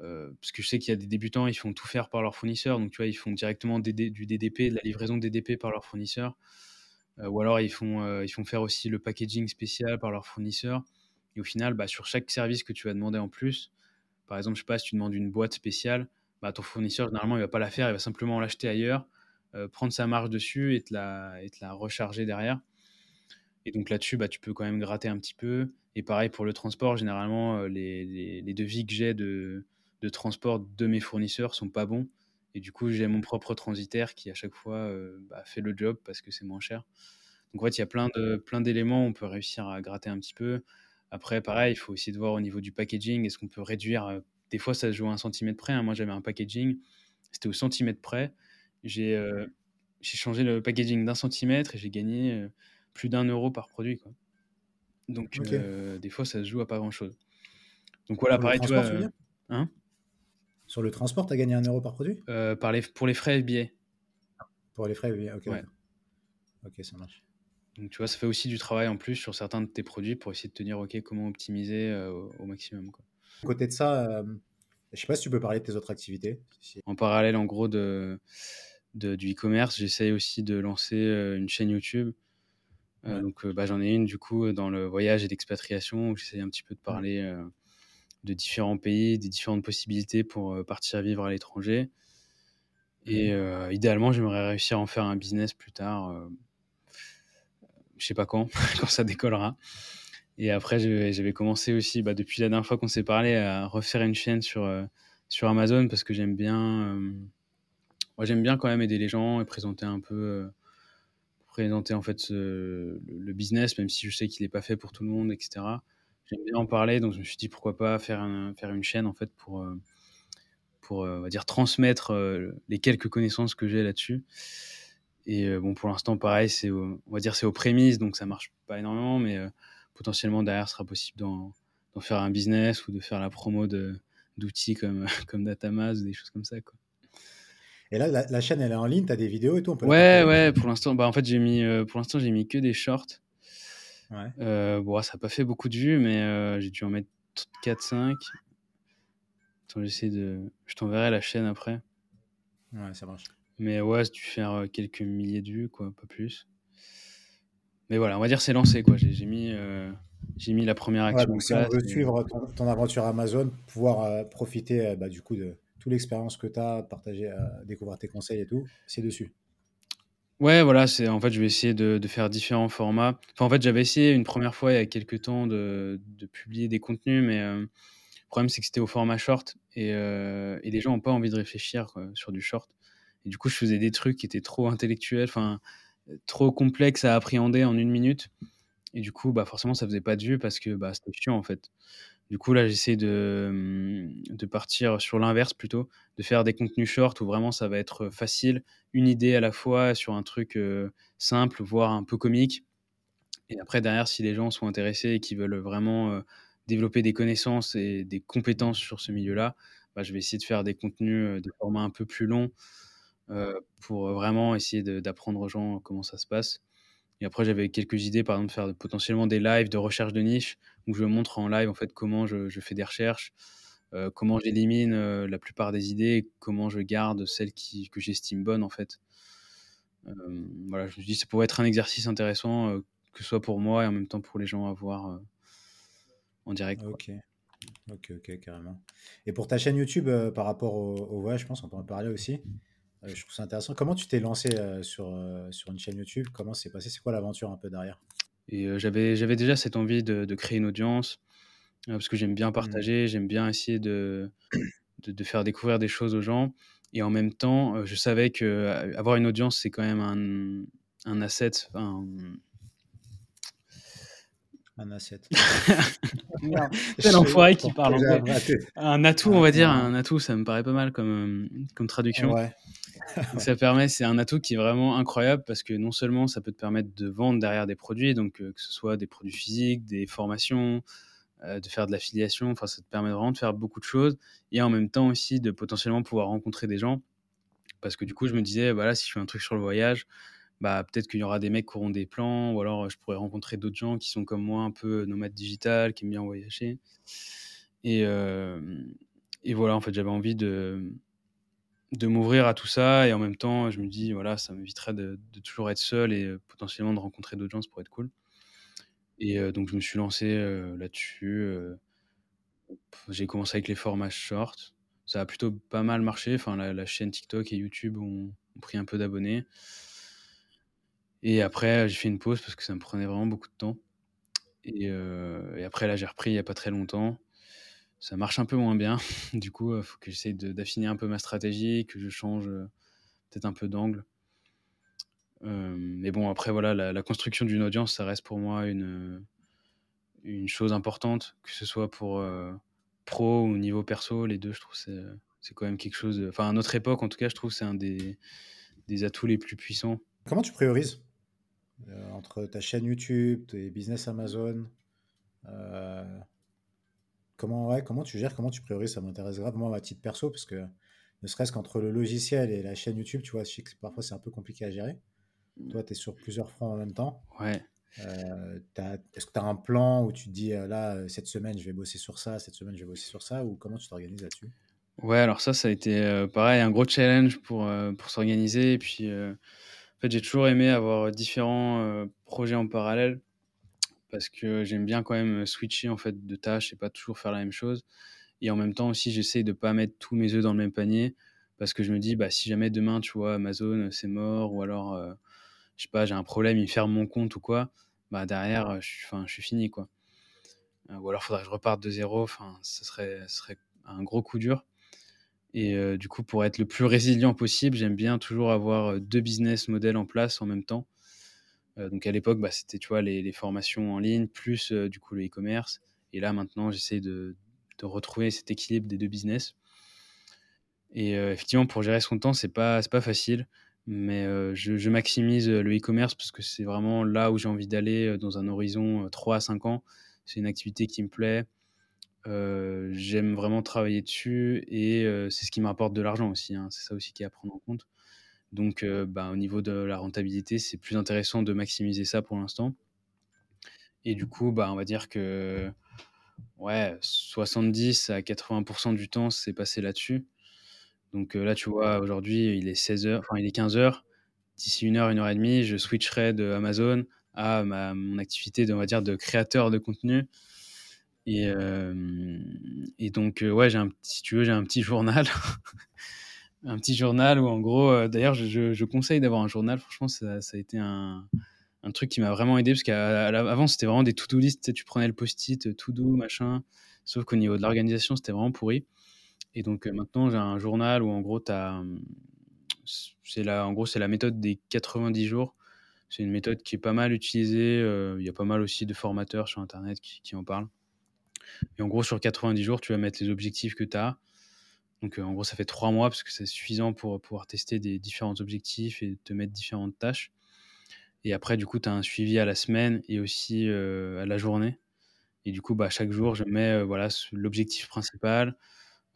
Speaker 1: euh, parce que je sais qu'il y a des débutants, ils font tout faire par leur fournisseur. Donc, tu vois, ils font directement du DDP, de la livraison DDP par leur fournisseur. Euh, ou alors, ils font, euh, ils font faire aussi le packaging spécial par leur fournisseur. Et au final, bah, sur chaque service que tu vas demander en plus, par exemple, je sais pas, si tu demandes une boîte spéciale, bah, ton fournisseur, généralement, il va pas la faire, il va simplement l'acheter ailleurs, prendre sa marge dessus et te la, et te la recharger derrière. Et donc là-dessus, bah, tu peux quand même gratter un petit peu. Et pareil pour le transport, généralement, les, les, devis que j'ai de, transport de mes fournisseurs sont pas bons. Et du coup, j'ai mon propre transitaire qui, à chaque fois, euh, bah, fait le job parce que c'est moins cher. Donc, en fait, il y a plein, de, plein d'éléments. On peut réussir à gratter un petit peu. Après, pareil, il faut essayer de voir au niveau du packaging. Est-ce qu'on peut réduire euh, Des fois, ça se joue à un centimètre près. Hein. Moi, j'avais un packaging. C'était au centimètre près. Euh, j'ai changé le packaging d'un centimètre et j'ai gagné plus d'un euro par produit. Quoi. Donc, des fois, ça se joue à pas grand-chose. Donc, voilà, pareil, tu vois. Hein?
Speaker 2: Sur le transport, tu as gagné un euro par produit?
Speaker 1: Euh, par les, Pour les frais billets.
Speaker 2: Pour les frais billets, ok. Ok, ça marche.
Speaker 1: Donc tu vois, ça fait aussi du travail en plus sur certains de tes produits pour essayer de te dire, ok, comment optimiser euh, au maximum. Quoi.
Speaker 2: À côté de ça, euh, je sais pas si tu peux parler de tes autres activités.
Speaker 1: En parallèle, en gros, de, de du e-commerce, j'essaye aussi de lancer une chaîne YouTube. Donc bah, j'en ai une du coup dans le voyage et l'expatriation où j'essaye un petit peu de parler de différents pays, des différentes possibilités pour euh, partir vivre à l'étranger. Et euh, idéalement, j'aimerais réussir à en faire un business plus tard. Euh, je sais pas quand, quand ça décollera. Et après, j'avais commencé aussi, bah, depuis la dernière fois qu'on s'est parlé, à refaire une chaîne sur, sur Amazon parce que j'aime bien, moi j'aime bien quand même aider les gens et présenter un peu, présenter en fait le, business, même si je sais qu'il n'est pas fait pour tout le monde, etc. J'aime bien en parler, donc je me suis dit pourquoi pas faire, faire une chaîne en fait pour, euh, pour euh, on va dire, transmettre euh, les quelques connaissances que j'ai là-dessus. Et bon, pour l'instant, pareil, c'est on va dire c'est aux prémices, donc ça marche pas énormément, mais potentiellement derrière, ce sera possible d'en faire un business ou de faire la promo d'outils comme, comme Datamaz ou des choses comme ça. Quoi.
Speaker 2: Et là, la, chaîne, elle est en ligne, tu as des vidéos et tout on
Speaker 1: peut Ouais, ouais, pour l'instant, bah, en fait, j'ai mis, pour l'instant, j'ai mis que des shorts. Euh, bon, ça n'a pas fait beaucoup de vues, mais euh, j'ai dû en mettre 4-5. Attends, j'essaie de. Je t'enverrai la chaîne après.
Speaker 2: Ouais, ça marche.
Speaker 1: Mais ouais, tu faire euh, quelques milliers de vues, quoi, pas plus. Mais voilà, on va dire c'est lancé, quoi. J'ai mis, j'ai mis la première action.
Speaker 2: donc, si on veut suivre ton, aventure Amazon, pouvoir profiter bah, du coup de toute l'expérience que tu as, partager, découvrir tes conseils et tout, c'est dessus.
Speaker 1: Ouais, voilà, c'est en fait, je vais essayer de, faire différents formats. Enfin, en fait, j'avais essayé une première fois il y a quelques temps de, publier des contenus, mais euh, le problème, c'est que c'était au format short et, euh, les gens n'ont pas envie de réfléchir sur du short. Et du coup, je faisais des trucs qui étaient trop intellectuels, enfin, trop complexes à appréhender en une minute. Et du coup, bah, forcément, ça faisait pas de vue parce que bah, c'était chiant en fait. Du coup, là, j'essaie de, mmh, de partir sur l'inverse plutôt, de faire des contenus shorts où vraiment ça va être facile, une idée à la fois sur un truc simple, voire un peu comique. Et après, derrière, si les gens sont intéressés et qui veulent vraiment développer des connaissances et des compétences sur ce milieu-là, bah, je vais essayer de faire des contenus de format un peu plus long pour vraiment essayer d'apprendre aux gens comment ça se passe. Et après, j'avais quelques idées, par exemple, de faire potentiellement des lives de recherche de niche, où je montre en live en fait comment je, fais des recherches, euh, comment j'élimine euh, la plupart des idées, comment je garde celles qui, que j'estime bonnes en fait. Euh, voilà, je me dis ça pourrait être un exercice intéressant, que ce soit pour moi et en même temps pour les gens à voir en direct.
Speaker 2: Ok. Ok, carrément. Et pour ta chaîne YouTube, par rapport au, voyage, je pense qu'on peut en parler aussi. Je trouve ça intéressant. Comment tu t'es lancé sur, sur une chaîne YouTube? Comment c'est passé? C'est quoi l'aventure un peu derrière?
Speaker 1: Et j'avais, j'avais déjà cette envie de, de créer une audience parce que j'aime bien mmh. partager, j'aime bien essayer de, de, de, faire découvrir des choses aux gens. Et en même temps, je savais que avoir une audience, c'est quand même un, un asset, un,
Speaker 2: un asset.
Speaker 1: c'est l'enfoiré qui parle Un atout, on va dire. Un atout, ça me paraît pas mal comme, euh, comme traduction. ça permet, c'est un atout qui est vraiment incroyable parce que non seulement ça peut te permettre de vendre derrière des produits, donc euh, que ce soit des produits physiques, des formations, euh, de faire de l'affiliation, enfin ça te permet vraiment de faire beaucoup de choses et en même temps aussi de potentiellement pouvoir rencontrer des gens parce que du coup je me disais voilà si je fais un truc sur le voyage bah, peut-être qu'il y aura des mecs qui auront des plans, ou alors je pourrais rencontrer d'autres gens qui sont comme moi, un peu nomades digital, qui aiment bien voyager. Et, voilà, en fait, j'avais envie de, m'ouvrir à tout ça, et en même temps, je me dis, voilà, ça m'éviterait de, de, toujours être seul et potentiellement de rencontrer d'autres gens, ça pourrait être cool. Et donc, je me suis lancé là-dessus. J'ai commencé avec les formats short. Ça a plutôt pas mal marché. Enfin, la, chaîne TikTok et YouTube ont pris un peu d'abonnés. Et après, j'ai fait une pause parce que ça me prenait vraiment beaucoup de temps. Et, et après, là, j'ai repris il n'y a pas très longtemps. Ça marche un peu moins bien. du coup, il faut que j'essaye d'affiner un peu ma stratégie, que je change peut-être un peu d'angle. mais bon, après, voilà, la, construction d'une audience, ça reste pour moi une, une chose importante, que ce soit pour pro ou niveau perso, les deux, je trouve c'est c'est quand même quelque chose. Enfin, à notre époque, en tout cas, je trouve c'est un des, des atouts les plus puissants.
Speaker 2: Comment tu priorises? Euh, entre ta chaîne YouTube, tes business Amazon. Euh, comment, ouais, comment tu gères, comment tu priorises Ça m'intéresse grave, moi, à titre perso, parce que ne serait-ce qu'entre le logiciel et la chaîne YouTube, tu vois, je sais que parfois c'est un peu compliqué à gérer. Toi, tu es sur plusieurs fronts en même temps.
Speaker 1: Ouais.
Speaker 2: Euh, est-ce que tu as un plan où tu te dis, là, cette semaine, je vais bosser sur ça, cette semaine, je vais bosser sur ça, ou comment tu t'organises là-dessus?
Speaker 1: Ouais, alors ça, ça a été pareil, un gros challenge pour, pour s'organiser. Et puis, fait, j'ai toujours aimé avoir différents euh, projets en parallèle parce que j'aime bien quand même switcher en fait de tâches et pas toujours faire la même chose. Et en même temps aussi, j'essaie de pas mettre tous mes œufs dans le même panier parce que je me dis, bah, si jamais demain, tu vois, Amazon, c'est mort ou alors, euh, je sais pas, j'ai un problème, il ferme mon compte ou quoi, bah, derrière, je suis, fini, quoi. Euh, ou alors, faudrait que je reparte de zéro, enfin, ce serait un gros coup dur. Et du coup, pour être le plus résilient possible, j'aime bien toujours avoir deux business models en place en même temps. donc à l'époque, bah, c'était tu vois les, formations en ligne plus du coup le e-commerce. Et là maintenant, j'essaie de, de, retrouver cet équilibre des deux business. Et effectivement, pour gérer son temps, c'est pas pas facile, mais je, je, maximise le e-commerce parce que c'est vraiment là où j'ai envie d'aller dans un horizon 3 à 5 ans. C'est une activité qui me plaît. J'aime vraiment travailler dessus et c'est ce qui m'apporte de l'argent aussi. Hein. C'est ça aussi qui est à prendre en compte. Donc, bah, au niveau de la rentabilité, c'est plus intéressant de maximiser ça pour l'instant. Et du coup, bah, on va dire que ouais, 70 à 80% du temps, c'est passé là-dessus. Donc là, tu vois, aujourd'hui, il est 16 heures, enfin, il est 15 heures. D'ici une heure, une heure et demie, je switcherai de Amazon à ma, mon activité on va dire, de créateur de contenu. Et, donc, ouais, si tu veux, j'ai un petit journal. un petit journal où, en gros, d'ailleurs, je, conseille d'avoir un journal. Franchement, ça, a été un, truc qui m'a vraiment aidé parce qu'avant, c'était vraiment des to-do list. Tu, prenais le post-it, to-do, machin. Sauf qu'au niveau de l'organisation, c'était vraiment pourri. Et donc, maintenant, j'ai un journal où, en gros, c'est la, en gros, c'est la méthode des 90 jours. C'est une méthode qui est pas mal utilisée. Il y a pas mal aussi de formateurs sur Internet qui en parlent. Et en gros, sur 90 jours, tu vas mettre les objectifs que tu as. Donc, euh, en gros, ça fait trois mois parce que c'est suffisant pour pouvoir tester des différents objectifs et te mettre différentes tâches. Et après, du coup, tu as un suivi à la semaine et aussi euh, à la journée. Et du coup, bah, chaque jour, je mets euh, voilà, l'objectif principal,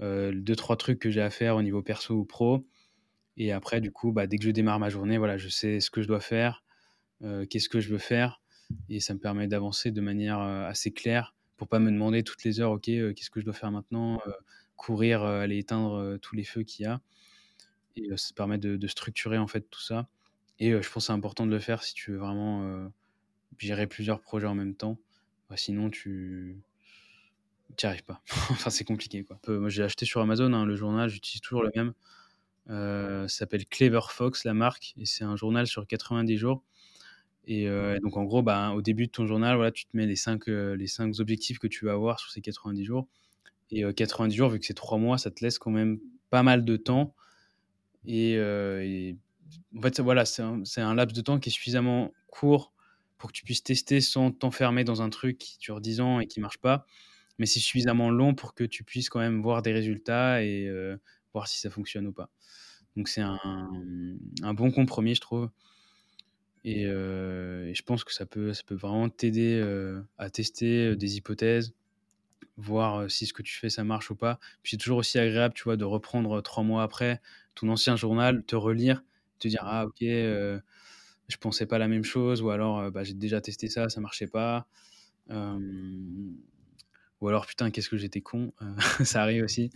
Speaker 1: deux, trois trucs que j'ai à faire au niveau perso ou pro. Et après, du coup, bah, dès que je démarre ma journée, voilà, je sais ce que je dois faire, qu'est-ce que je veux faire. Et ça me permet d'avancer de manière assez claire pour pas me demander toutes les heures, ok, qu'est-ce que je dois faire maintenant, courir, aller éteindre tous les feux qu'il y a. Et ça permet de, structurer en fait tout ça. Et je pense que c'est important de le faire si tu veux vraiment gérer plusieurs projets en même temps. Bah, sinon, tu n'y arrives pas. enfin, c'est compliqué. Quoi. moi, j'ai acheté sur Amazon hein, le journal, j'utilise toujours le même. ça s'appelle Clever Fox, la marque, et c'est un journal sur 90 jours. Et donc, en gros, bah, au début de ton journal, voilà, tu te mets les 5, les cinq objectifs que tu vas avoir sur ces 90 jours. Et 90 jours, vu que c'est 3 mois, ça te laisse quand même pas mal de temps. Et, en fait, voilà, c'est un, un, laps de temps qui est suffisamment court pour que tu puisses tester sans t'enfermer dans un truc qui dure 10 ans et qui marche pas. Mais c'est suffisamment long pour que tu puisses quand même voir des résultats et voir si ça fonctionne ou pas. Donc c'est un, un, bon compromis, je trouve. Et, je pense que ça peut, ça peut vraiment t'aider à tester des hypothèses, voir si ce que tu fais ça marche ou pas. Puis c'est toujours aussi agréable, tu vois, de reprendre trois mois après ton ancien journal, te relire, te dire ah ok, je pensais pas la même chose, ou alors bah, j'ai déjà testé ça, ça marchait pas. ou alors putain qu'est-ce que j'étais con, ça arrive aussi.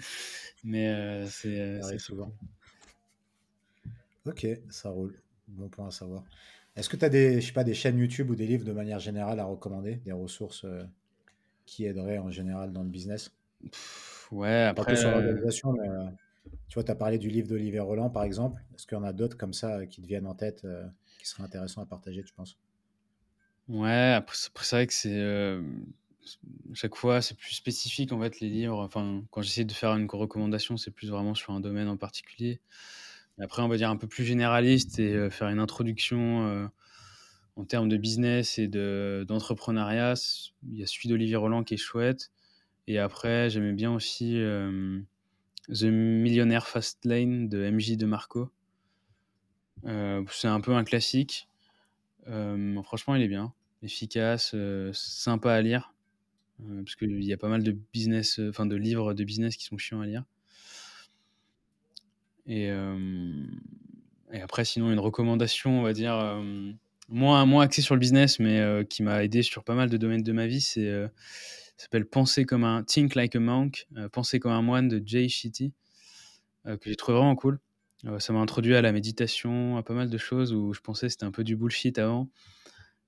Speaker 1: Mais c'est
Speaker 2: souvent. Ok, ça roule. Bon point à savoir. Est-ce que tu as des, je sais pas, des chaînes YouTube ou des livres de manière générale à recommander, des ressources qui aideraient en général dans le business?
Speaker 1: Ouais, après.
Speaker 2: Pas sur l'organisation, mais tu vois, tu as parlé du livre d'Olivier Roland, par exemple. Est-ce qu'il y en a d'autres comme ça qui te viennent en tête, qui seraient intéressants à partager, tu penses?
Speaker 1: Ouais, après, c'est vrai que c'est. chaque fois, c'est plus spécifique en fait, les livres. Enfin, quand j'essaie de faire une recommandation, c'est plus vraiment sur un domaine en particulier. Après, on va dire un peu plus généraliste et faire une introduction en termes de business et d'entrepreneuriat. il y a celui d'Olivier Roland qui est chouette. Et après, j'aimais bien aussi The Millionaire Fast Lane de MJ de Marco. c'est un peu un classique. franchement, il est bien, efficace, sympa à lire. parce qu'il y a pas mal de business, enfin de livres de business qui sont chiants à lire. Et, et après, sinon, une recommandation, on va dire, moins, moins axée sur le business, mais qui m'a aidé sur pas mal de domaines de ma vie, c'est s'appelle Penser comme un Think Like a Monk, Penser comme un moine de Jay Shetty, que j'ai trouvé vraiment cool. ça m'a introduit à la méditation, à pas mal de choses où je pensais c'était un peu du bullshit avant.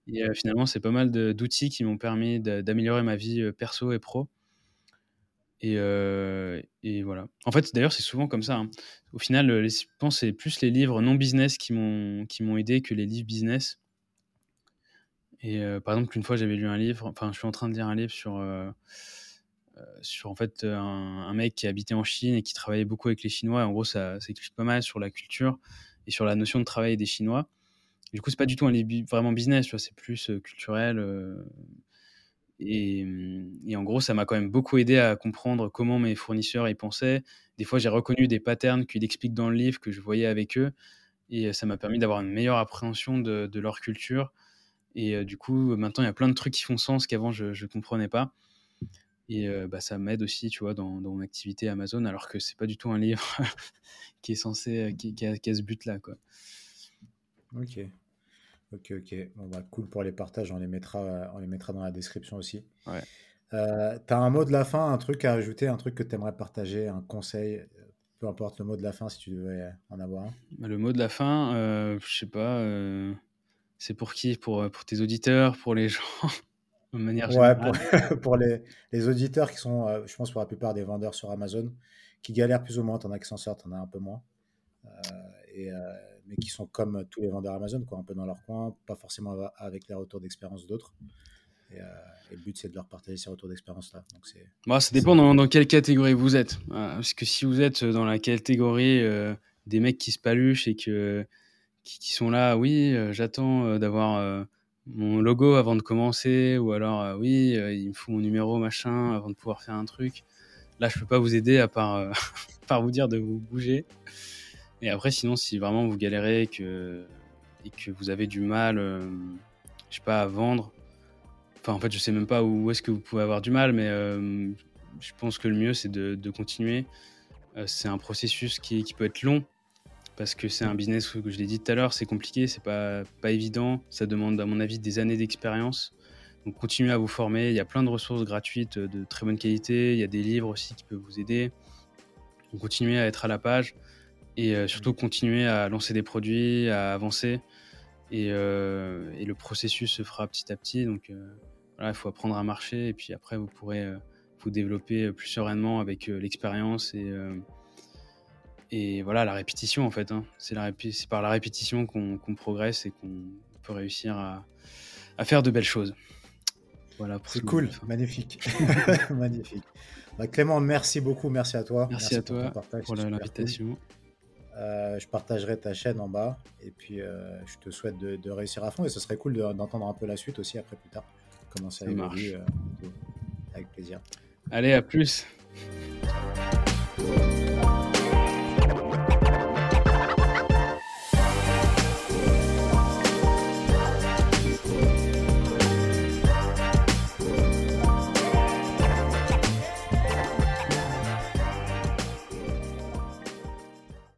Speaker 1: Et finalement, c'est pas mal d'outils qui m'ont permis d'améliorer ma vie perso et pro. Et, et, voilà. En fait, d'ailleurs, c'est souvent comme ça. Hein. Au final, je pense que c'est plus les livres non business qui m'ont aidé que les livres business. Et par exemple, une fois, j'avais lu un livre, enfin, je suis en train de lire un livre sur, sur en fait, un, mec qui habitait en Chine et qui travaillait beaucoup avec les Chinois. en gros, ça, ça, explique pas mal sur la culture et sur la notion de travail des Chinois. du coup, c'est pas du tout un livre vraiment business, c'est plus culturel. Mmh, et, en gros, ça m'a quand même beaucoup aidé à comprendre comment mes fournisseurs y pensaient. Des fois, j'ai reconnu des patterns qu'il explique dans le livre que je voyais avec eux. Et ça m'a permis d'avoir une meilleure appréhension de, leur culture. Et du coup, maintenant, il y a plein de trucs qui font sens qu'avant, je ne comprenais pas. Et bah, ça m'aide aussi, tu vois, dans, mon activité Amazon, alors que c'est pas du tout un livre qui est censé, qui, qui, a, ce but-là, quoi.
Speaker 2: Ok. Ok, ok. Bon, bah, cool pour les partages, on les mettra, on les mettra dans la description aussi.
Speaker 1: Ouais.
Speaker 2: Euh, tu as un mot de la fin, un truc à ajouter, un truc que tu aimerais partager, un conseil, peu importe le mot de la fin si tu devais en avoir un?
Speaker 1: Bah, le mot de la fin, euh, je sais pas, euh, c'est pour qui? Pour, pour tes auditeurs, pour les gens de manière
Speaker 2: générale Ouais, pour, les, les, auditeurs qui sont, euh, je pense pour la plupart des vendeurs sur Amazon, qui galèrent plus ou moins, tu en as qui s'en sortent, tu en as un peu moins. et mais qui sont comme tous les vendeurs Amazon, quoi, un peu dans leur coin, pas forcément avec les retours d'expérience d'autres. Et, euh, le but, c'est de leur partager ces retours d'expérience-là.
Speaker 1: Bah, ça dépend dans, quelle catégorie vous êtes. Parce que si vous êtes dans la catégorie euh, des mecs qui se paluchent et que, qui, sont là, oui, euh, j'attends d'avoir mon logo avant de commencer, ou alors, oui, il me faut mon numéro, machin, avant de pouvoir faire un truc. Là, je peux pas vous aider à part, par vous dire de vous bouger. Et après, sinon, si vraiment vous galérez et que, vous avez du mal, euh, je sais pas, à vendre, enfin, en fait, je sais même pas où est-ce que vous pouvez avoir du mal, mais euh, je pense que le mieux, c'est de, continuer. Euh, c'est un processus qui, qui, peut être long parce que c'est un business que je l'ai dit tout à l'heure, c'est compliqué, c'est pas, pas évident, ça demande, à mon avis, des années d'expérience. Donc, continuez à vous former. Il y a plein de ressources gratuites de très bonne qualité. Il y a des livres aussi qui peuvent vous aider. Donc, continuez à être à la page et euh, surtout continuer à lancer des produits, à avancer. Et, euh, et, le processus se fera petit à petit. Donc euh, voilà, il faut apprendre à marcher et puis après vous pourrez vous développer plus sereinement avec l'expérience et, et voilà, la répétition en fait. Hein. C'est par la répétition qu'on progresse et qu'on peut réussir à, à, faire de belles choses.
Speaker 2: Voilà. C'est cool, magnifique, magnifique. Bah, Clément, merci beaucoup, merci à toi.
Speaker 1: Merci, à toi pour l'invitation.
Speaker 2: Euh, je partagerai ta chaîne en bas et puis euh, je te souhaite de, réussir à fond et ce serait cool d'entendre un peu la suite aussi après plus tard. Comment ça, évolue euh, avec plaisir.
Speaker 1: Allez, à plus.